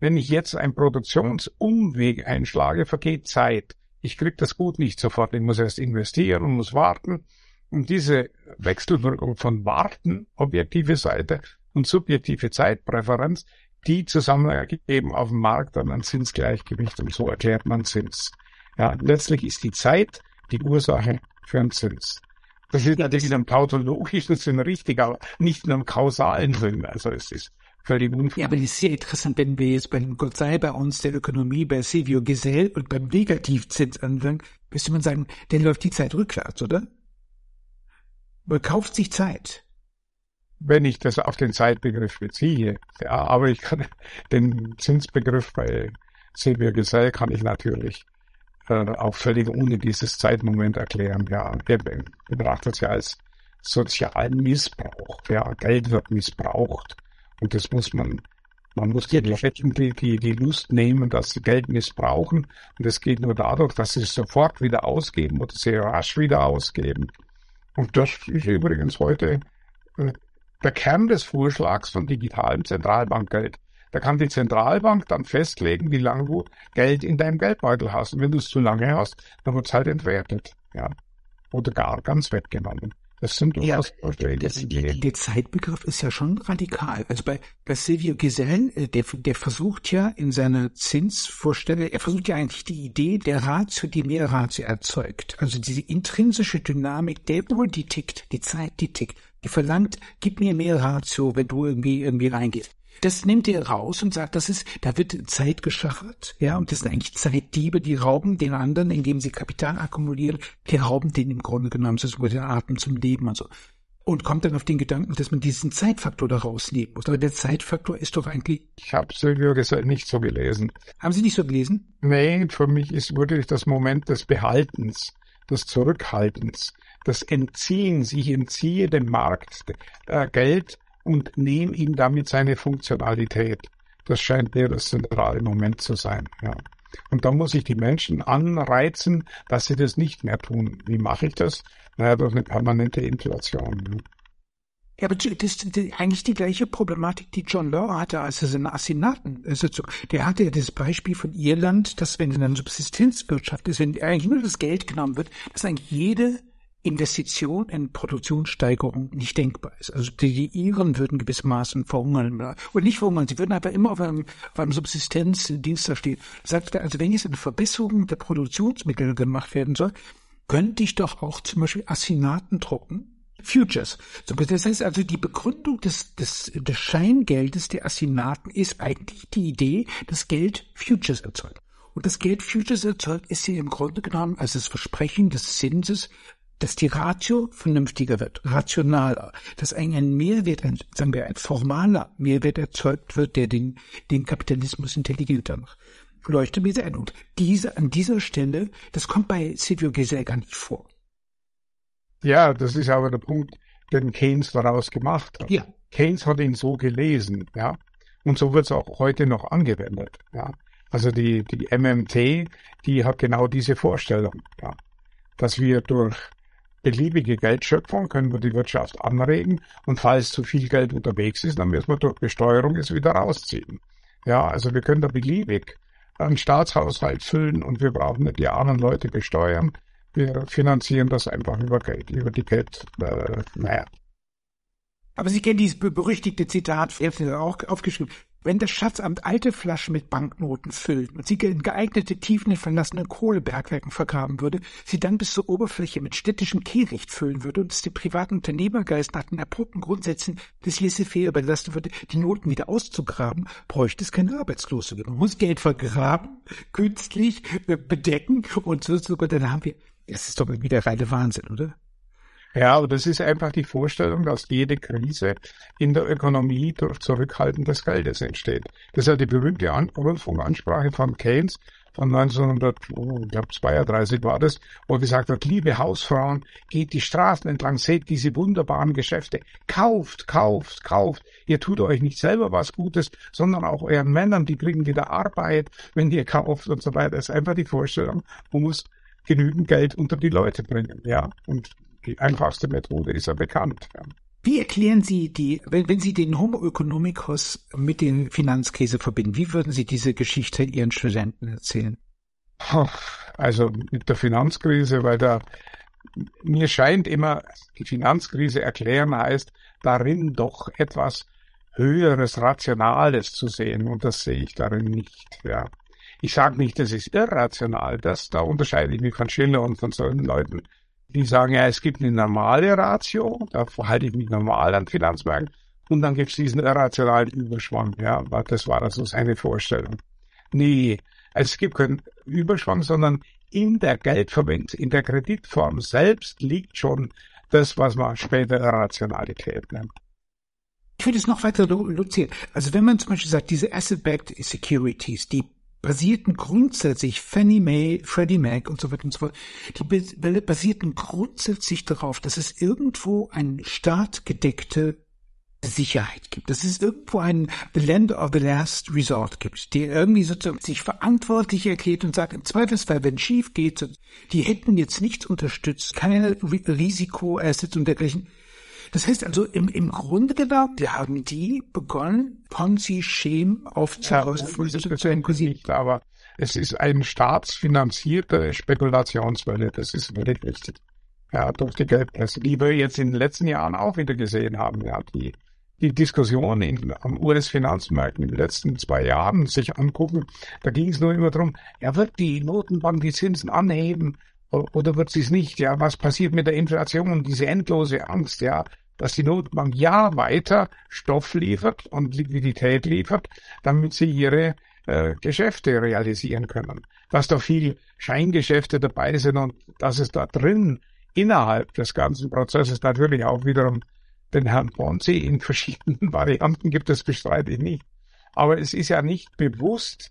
wenn ich jetzt einen Produktionsumweg einschlage, vergeht Zeit. Ich krieg das Gut nicht sofort. Ich muss erst investieren und muss warten. Und diese Wechselwirkung von Warten, objektive Seite und subjektive Zeitpräferenz, die zusammen ergeben auf dem Markt dann ein Zinsgleichgewicht und so erklärt man Zins. Ja, letztlich ist die Zeit die Ursache für einen Zins. Das ist natürlich in einem tautologischen Sinn richtig, aber nicht in einem kausalen Sinn. Also es ist völlig unfair. Ja, aber das ist sehr interessant, wenn wir jetzt bei dem Gott sei bei uns der Ökonomie bei Silvio Gesell und beim Negativzins anfangen, müsste man sagen, der läuft die Zeit rückwärts, oder? Kauft sich Zeit. Wenn ich das auf den Zeitbegriff beziehe, ja, aber ich kann den Zinsbegriff bei Silvio Gesell kann ich natürlich äh, auch völlig ohne dieses Zeitmoment erklären. Ja, der betrachtet es ja als sozialen Missbrauch. Ja, Geld wird missbraucht und das muss man, man muss die Leuten die, die, die Lust nehmen, dass sie Geld missbrauchen. Und das geht nur dadurch, dass sie es sofort wieder ausgeben oder sehr rasch wieder ausgeben. Und das ist übrigens heute äh, der Kern des Vorschlags von digitalem Zentralbankgeld. Da kann die Zentralbank dann festlegen, wie lange du Geld in deinem Geldbeutel hast. Und wenn du es zu lange hast, dann wird es halt entwertet. Ja. Oder gar ganz weggenommen. Das sind ja, das, der, der Zeitbegriff ist ja schon radikal. Also bei, bei Silvio Gesell, äh, der, der versucht ja in seiner Zinsvorstellung, er versucht ja eigentlich die Idee der Ratio, die mehr Ratio erzeugt. Also diese intrinsische Dynamik der Uhr, die tickt, die Zeit, die tickt, die verlangt, gib mir mehr Ratio, wenn du irgendwie, irgendwie reingehst. Das nimmt er raus und sagt, das ist, da wird Zeit geschachert, ja, und das sind eigentlich Zeitdiebe, die rauben den anderen, indem sie Kapital akkumulieren, die rauben den im Grunde genommen, das ist über den Atem zum Leben und so. Und kommt dann auf den Gedanken, dass man diesen Zeitfaktor da rausnehmen muss. Aber der Zeitfaktor ist doch eigentlich. Ich habe Silvio gesagt nicht so gelesen. Haben Sie nicht so gelesen? Nee, für mich ist wirklich das Moment des Behaltens, des Zurückhaltens, das Entziehen, sich entziehe dem Markt, äh, Geld und nehme ihm damit seine Funktionalität. Das scheint mir das zentrale Moment zu sein. Ja. Und da muss ich die Menschen anreizen, dass sie das nicht mehr tun. Wie mache ich das? Naja, durch eine permanente Inflation. Ja. Aber das ist eigentlich die gleiche Problematik, die John Law hatte, als er seine Assinatensitzung. Der hatte ja das Beispiel von Irland, dass wenn es eine Subsistenzwirtschaft ist, wenn eigentlich nur das Geld genommen wird, dass eigentlich jede Investition in Produktionssteigerung nicht denkbar ist. Also die, Iren würden gewissermaßen verhungern. Und nicht verhungern, sie würden einfach immer auf einem, auf einem Subsistenzdienst da stehen. Sagt er, also wenn jetzt eine Verbesserung der Produktionsmittel gemacht werden soll, könnte ich doch auch zum Beispiel Assinaten drucken, Futures. Das heißt also, die Begründung des, des, des Scheingeldes der Assinaten ist eigentlich die Idee, dass Geld Futures erzeugt. Und das Geld Futures erzeugt, ist hier im Grunde genommen als das Versprechen des Zinses dass die Ratio vernünftiger wird, rationaler, dass ein Mehrwert, ein, sagen wir, ein formaler Mehrwert erzeugt wird, der den, den Kapitalismus intelligenter macht. Leuchtet mir sehr ein. Und diese, an dieser Stelle, das kommt bei Silvio Gesell gar nicht vor. Ja, das ist aber der Punkt, den Keynes daraus gemacht hat. Ja. Keynes hat ihn so gelesen, ja. Und so wird es auch heute noch angewendet, ja. Also die, die MMT, die hat genau diese Vorstellung, ja. Dass wir durch beliebige Geldschöpfung können wir die Wirtschaft anregen und falls zu viel Geld unterwegs ist, dann müssen wir durch Besteuerung es wieder rausziehen. Ja, also wir können da beliebig einen Staatshaushalt füllen und wir brauchen nicht die anderen Leute besteuern. Wir finanzieren das einfach über Geld, über die Geld, äh, naja. Aber Sie kennen dieses berüchtigte Zitat, er hat es auch aufgeschrieben, wenn das Schatzamt alte Flaschen mit Banknoten füllt und sie in geeignete Tiefen in verlassenen Kohlebergwerken vergraben würde, sie dann bis zur Oberfläche mit städtischem Kehricht füllen würde und es dem privaten Unternehmergeist nach den erprobten Grundsätzen des Laissez-faire überlassen würde, die Noten wieder auszugraben, bräuchte es keine Arbeitslose. Man muss Geld vergraben, künstlich bedecken und so sogar, dann haben wir, das ist doch wieder reine Wahnsinn, oder? Ja, aber das ist einfach die Vorstellung, dass jede Krise in der Ökonomie durch Zurückhalten des Geldes entsteht. Das ist ja die berühmte An Rundfunkansprache von Keynes von 1932 war das, wo er gesagt hat, liebe Hausfrauen, geht die Straßen entlang, seht diese wunderbaren Geschäfte, kauft, kauft, kauft. Ihr tut euch nicht selber was Gutes, sondern auch euren Männern, die kriegen wieder Arbeit, wenn ihr kauft und so weiter. Das ist einfach die Vorstellung, man muss genügend Geld unter die Leute bringen, ja. Und die einfachste Methode ist ja bekannt. Wie erklären Sie die, wenn, wenn Sie den Homo economicus mit den Finanzkrise verbinden, wie würden Sie diese Geschichte Ihren Studenten erzählen? Also mit der Finanzkrise, weil da mir scheint immer, die Finanzkrise erklären heißt, darin doch etwas höheres, rationales zu sehen und das sehe ich darin nicht. Ja. Ich sage nicht, das ist irrational, das da unterscheide ich mich von Schiller und von solchen Leuten. Die sagen ja, es gibt eine normale Ratio, da verhalte ich mich normal an Finanzmärkten. Und dann gibt's diesen irrationalen Überschwang, ja, das war also seine Vorstellung. Nee, es gibt keinen Überschwang, sondern in der Geldverwendung, in der Kreditform selbst liegt schon das, was man später Rationalität nennt. Ich würde es noch weiter reduzieren. Also wenn man zum Beispiel sagt, diese Asset-Backed Securities, die basierten grundsätzlich Fannie Mae, Freddie Mac und so weiter und so fort, die basierten grundsätzlich darauf, dass es irgendwo eine staatgedeckte Sicherheit gibt, dass es irgendwo ein The Land of the Last Resort gibt, der irgendwie sozusagen sich verantwortlich erklärt und sagt, im Zweifelsfall, wenn es schief geht, die hätten jetzt nichts unterstützt, keine Risikoassets und dergleichen. Das heißt also, im, im Grunde genommen haben die begonnen, Ponzi-Schemen aufzuarbeiten. Aber es ist eine staatsfinanzierte Spekulationswelle, das ist völlig richtig. Ja, durch die Geldpresse, die wir jetzt in den letzten Jahren auch wieder gesehen haben. Ja, die die Diskussion in, am US-Finanzmarkt in den letzten zwei Jahren sich angucken, da ging es nur immer darum, ja, wird die Notenbank die Zinsen anheben oder wird sie es nicht? Ja, was passiert mit der Inflation? Diese endlose Angst, ja, dass die Notenbank ja weiter Stoff liefert und Liquidität liefert, damit sie ihre äh, Geschäfte realisieren können. Dass da viel Scheingeschäfte dabei sind und dass es da drin innerhalb des ganzen Prozesses natürlich auch wiederum den Herrn Ponzi in verschiedenen Varianten gibt, das bestreite ich nicht. Aber es ist ja nicht bewusst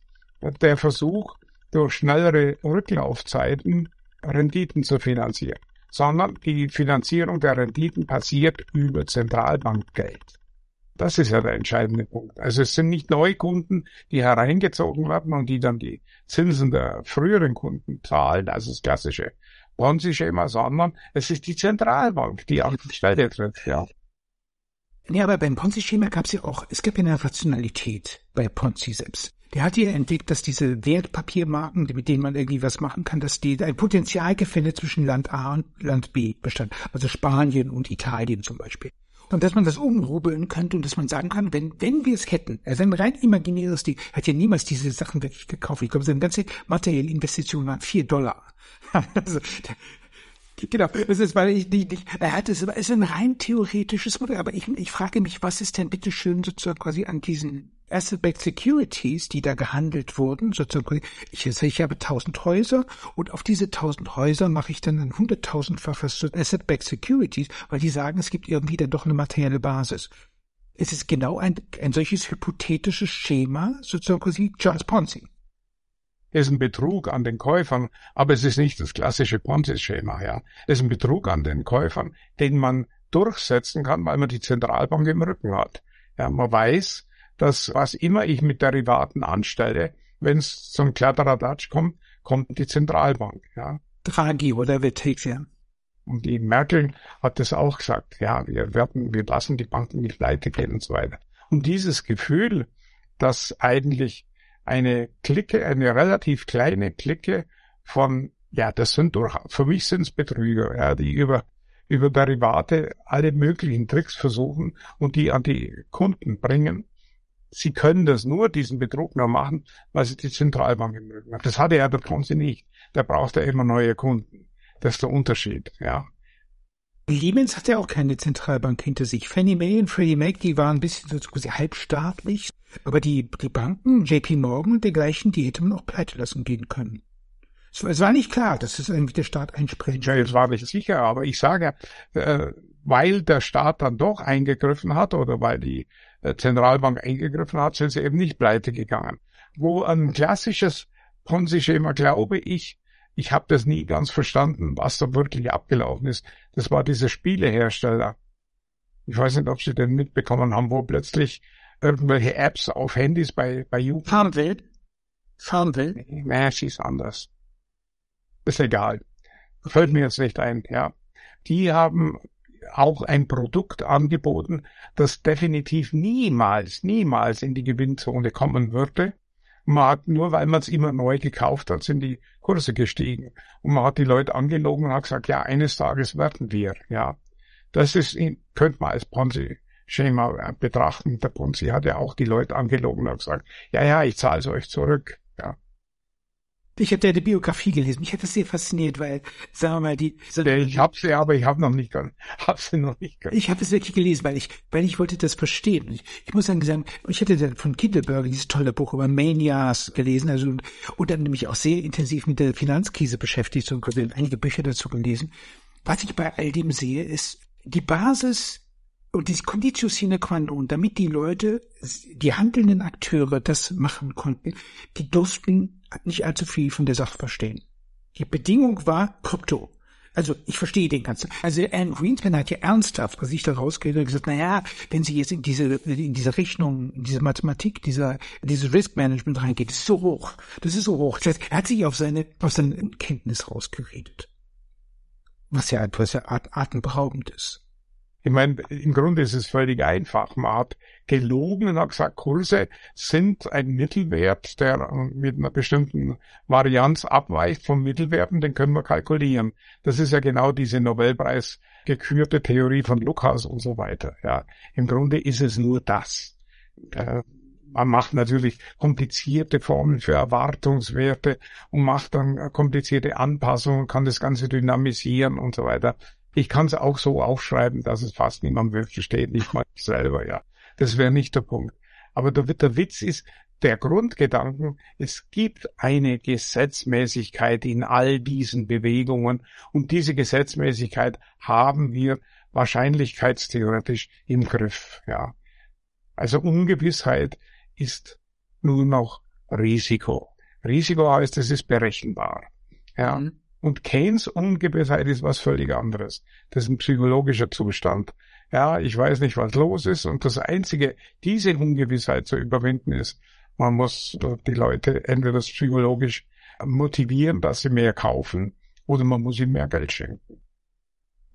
der Versuch, durch schnellere Rücklaufzeiten Renditen zu finanzieren, sondern die Finanzierung der Renditen passiert über Zentralbankgeld. Das ist ja der entscheidende Punkt. Also es sind nicht neue Kunden, die hereingezogen werden und die dann die Zinsen der früheren Kunden zahlen, also das klassische Ponzi-Schema, sondern es ist die Zentralbank, die auf die Stelle tritt. Ja. Ja, aber beim Ponzi-Schema gab es ja auch, es gab ja eine Rationalität bei Ponzi selbst. Der hat ja entdeckt, dass diese Wertpapiermarken, mit denen man irgendwie was machen kann, dass die ein Potenzialgefälle zwischen Land A und Land B bestand. Also Spanien und Italien zum Beispiel. Und dass man das umrubeln könnte und dass man sagen kann, wenn, wenn wir es hätten, also ein rein imaginäres Ding, hat ja niemals diese Sachen wirklich gekauft. Ich glaube, seine ganze materielle Investition waren vier Dollar. also, Genau, das ist, weil ich nicht, nicht er hat es, ist ein rein theoretisches Modell, aber ich, ich frage mich, was ist denn bitte schön sozusagen quasi an diesen Asset-Backed Securities, die da gehandelt wurden, sozusagen, ich, ich habe tausend Häuser und auf diese tausend Häuser mache ich dann ein hunderttausendfaches Asset-Backed Securities, weil die sagen, es gibt irgendwie dann doch eine materielle Basis. Es ist genau ein, ein solches hypothetisches Schema, sozusagen quasi Charles Ponzi ist ein Betrug an den Käufern, aber es ist nicht das klassische Ponzi-Schema, ja. Es ist ein Betrug an den Käufern, den man durchsetzen kann, weil man die Zentralbank im Rücken hat. Ja, man weiß, dass was immer ich mit Derivaten anstelle, wenn es zum Kladderadatsch kommt, kommt die Zentralbank, ja. Draghi oder Vetexia. Und die Merkel hat das auch gesagt, ja, wir werden, wir lassen die Banken nicht pleite gehen und so weiter. Und dieses Gefühl, dass eigentlich eine Clique, eine relativ kleine Clique von, ja, das sind durch, für mich sind es Betrüger, ja, die über, über Derivate alle möglichen Tricks versuchen und die an die Kunden bringen. Sie können das nur, diesen Betrug nur machen, weil sie die Zentralbank im Rücken hat. Das hatte er der Ponzi nicht. Der braucht ja immer neue Kunden. Das ist der Unterschied, ja. Siemens hat ja auch keine Zentralbank hinter sich. Fannie Mae und Freddie Mac, die waren ein bisschen so halbstaatlich. Aber die, die Banken, JP Morgan und dergleichen, die hätte man auch pleite lassen gehen können. Es war, es war nicht klar, dass es irgendwie der Staat einspringt. Ja, jetzt war nicht sicher, aber ich sage, äh, weil der Staat dann doch eingegriffen hat oder weil die äh, Zentralbank eingegriffen hat, sind sie eben nicht pleite gegangen. Wo ein klassisches Ponzi-Schema, glaube ich, ich habe das nie ganz verstanden, was da wirklich abgelaufen ist. Das war dieser Spielehersteller. Ich weiß nicht, ob Sie den mitbekommen haben, wo plötzlich irgendwelche Apps auf Handys bei, bei YouTube. Farmville? Farmville? Nee, sie ist anders. Ist egal. Fällt mir jetzt nicht ein, ja. Die haben auch ein Produkt angeboten, das definitiv niemals, niemals in die Gewinnzone kommen würde. Man hat, nur weil man es immer neu gekauft hat, sind die Kurse gestiegen. Und man hat die Leute angelogen und hat gesagt, ja, eines Tages werden wir, ja. Das ist, könnte man als Ponzi-Schema betrachten. Der Ponzi hat ja auch die Leute angelogen und hat gesagt, ja, ja, ich zahle es euch zurück, ja. Ich hätte die Biografie gelesen. Mich hat das sehr fasziniert, weil, sagen wir mal, die. So, ich habe sie, aber ich habe noch nicht, hab sie noch nicht. Ich habe es wirklich gelesen, weil ich, weil ich wollte das verstehen. Ich, ich muss sagen, sagen, ich hätte dann von Kindleberger dieses tolle Buch über Manias gelesen, also und dann nämlich auch sehr intensiv mit der Finanzkrise beschäftigt und einige Bücher dazu gelesen. Was ich bei all dem sehe, ist die Basis und die Conditio sine qua non, damit die Leute, die handelnden Akteure das machen konnten, die durften nicht allzu viel von der Sache verstehen. Die Bedingung war Krypto. Also ich verstehe den ganzen. Also Anne Greenspan hat ja ernsthaft bei sich da rausgeredet und gesagt, na ja, wenn sie jetzt in diese in diese Rechnung, in diese Mathematik, dieser diese Risk Management reingeht, ist so hoch. Das ist so hoch. Das heißt, er hat sich auf seine auf seine Kenntnis rausgeredet. Was ja etwas ja atemberaubend ist. Ich meine, im Grunde ist es völlig einfach. Man hat gelogen und hat gesagt, Kurse sind ein Mittelwert, der mit einer bestimmten Varianz abweicht vom Mittelwert und den können wir kalkulieren. Das ist ja genau diese Nobelpreis gekürte Theorie von Lukas und so weiter. Ja, im Grunde ist es nur das. Äh, man macht natürlich komplizierte Formeln für Erwartungswerte und macht dann komplizierte Anpassungen, kann das Ganze dynamisieren und so weiter. Ich kann es auch so aufschreiben, dass es fast niemand versteht, nicht mal ich selber, ja. Das wäre nicht der Punkt. Aber der, der Witz ist, der Grundgedanken, es gibt eine Gesetzmäßigkeit in all diesen Bewegungen und diese Gesetzmäßigkeit haben wir wahrscheinlichkeitstheoretisch im Griff, ja. Also Ungewissheit ist nur noch Risiko. Risiko heißt, es ist berechenbar, ja. Mhm. Und Keynes Ungewissheit ist was völlig anderes. Das ist ein psychologischer Zustand. Ja, ich weiß nicht, was los ist. Und das Einzige, diese Ungewissheit zu überwinden ist, man muss die Leute entweder psychologisch motivieren, dass sie mehr kaufen, oder man muss ihnen mehr Geld schenken.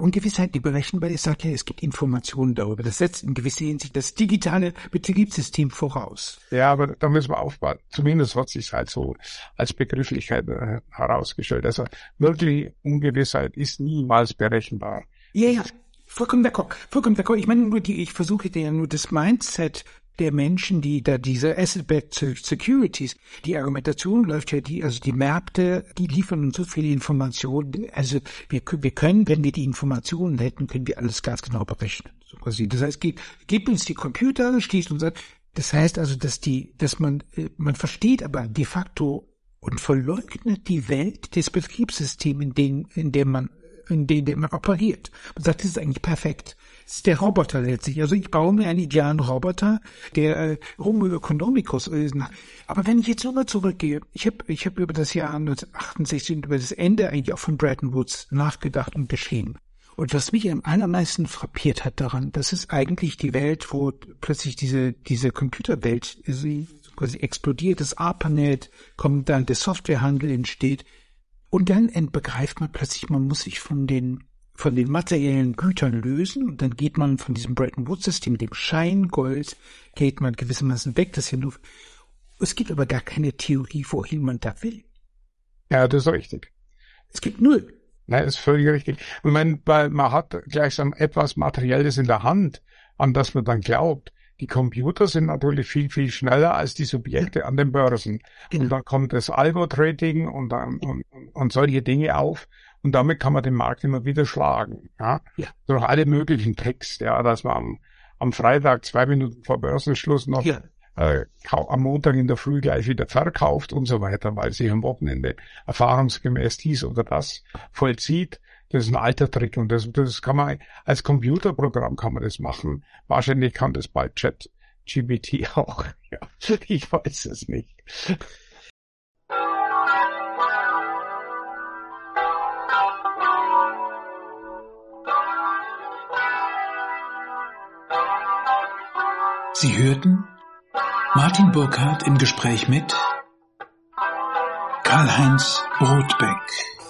Ungewissheit, die berechenbar ist, sagt ja, es gibt Informationen darüber. Das setzt in gewisser Hinsicht das digitale Betriebssystem voraus. Ja, aber da müssen wir aufpassen. Zumindest hat sich halt so als Begrifflichkeit äh, herausgestellt. Also wirklich Ungewissheit ist niemals berechenbar. Ja, ja. Vollkommen d'accord. Vollkommen d'accord. Ich meine nur die, ich versuche dir ja nur das Mindset der Menschen, die da diese Asset-Backed Securities, die Argumentation läuft ja die, also die Märkte, die liefern uns so viele Informationen. Also wir, wir können, wenn wir die Informationen hätten, können wir alles ganz genau berechnen. So quasi. Das heißt, gibt, gibt uns die Computer, schließt uns an. Das heißt also, dass die, dass man, äh, man versteht aber de facto und verleugnet die Welt des Betriebssystems, in dem, in dem man in denen man operiert. Man sagt, das ist eigentlich perfekt. Ist der Roboter letztlich. Also ich baue mir einen idealen Roboter, der äh, Homo economicus ist. Aber wenn ich jetzt nochmal zurückgehe, ich habe ich hab über das Jahr 1968 und über das Ende eigentlich auch von Bretton Woods nachgedacht und geschrieben. Und was mich am allermeisten frappiert hat daran, das ist eigentlich die Welt, wo plötzlich diese, diese Computerwelt sie quasi explodiert, das ARPANET, kommt dann der Softwarehandel entsteht. Und dann begreift man plötzlich, man muss sich von den von den materiellen Gütern lösen und dann geht man von diesem Bretton Woods System, dem Scheingold, geht man gewissermaßen weg. Das ja nur, es gibt aber gar keine Theorie, wohin man da will. Ja, das ist richtig. Es gibt null. Nein, ist völlig richtig. Ich meine, weil man hat gleichsam etwas Materielles in der Hand, an das man dann glaubt. Die Computer sind natürlich viel, viel schneller als die Subjekte an den Börsen. Genau. Und dann kommt das Algo-Trading und, und, und solche Dinge auf. Und damit kann man den Markt immer wieder schlagen. Ja? Ja. Durch alle möglichen Tricks, ja, dass man am, am Freitag zwei Minuten vor Börsenschluss noch ja. äh, am Montag in der Früh gleich wieder verkauft und so weiter, weil sich am Wochenende erfahrungsgemäß dies oder das vollzieht. Das ist ein alter Trick und das, das kann man als Computerprogramm kann man das machen. Wahrscheinlich kann das bald Chat GBT auch. Ja, ich weiß es nicht. Sie hörten Martin Burkhardt im Gespräch mit Karl-Heinz Rothbeck.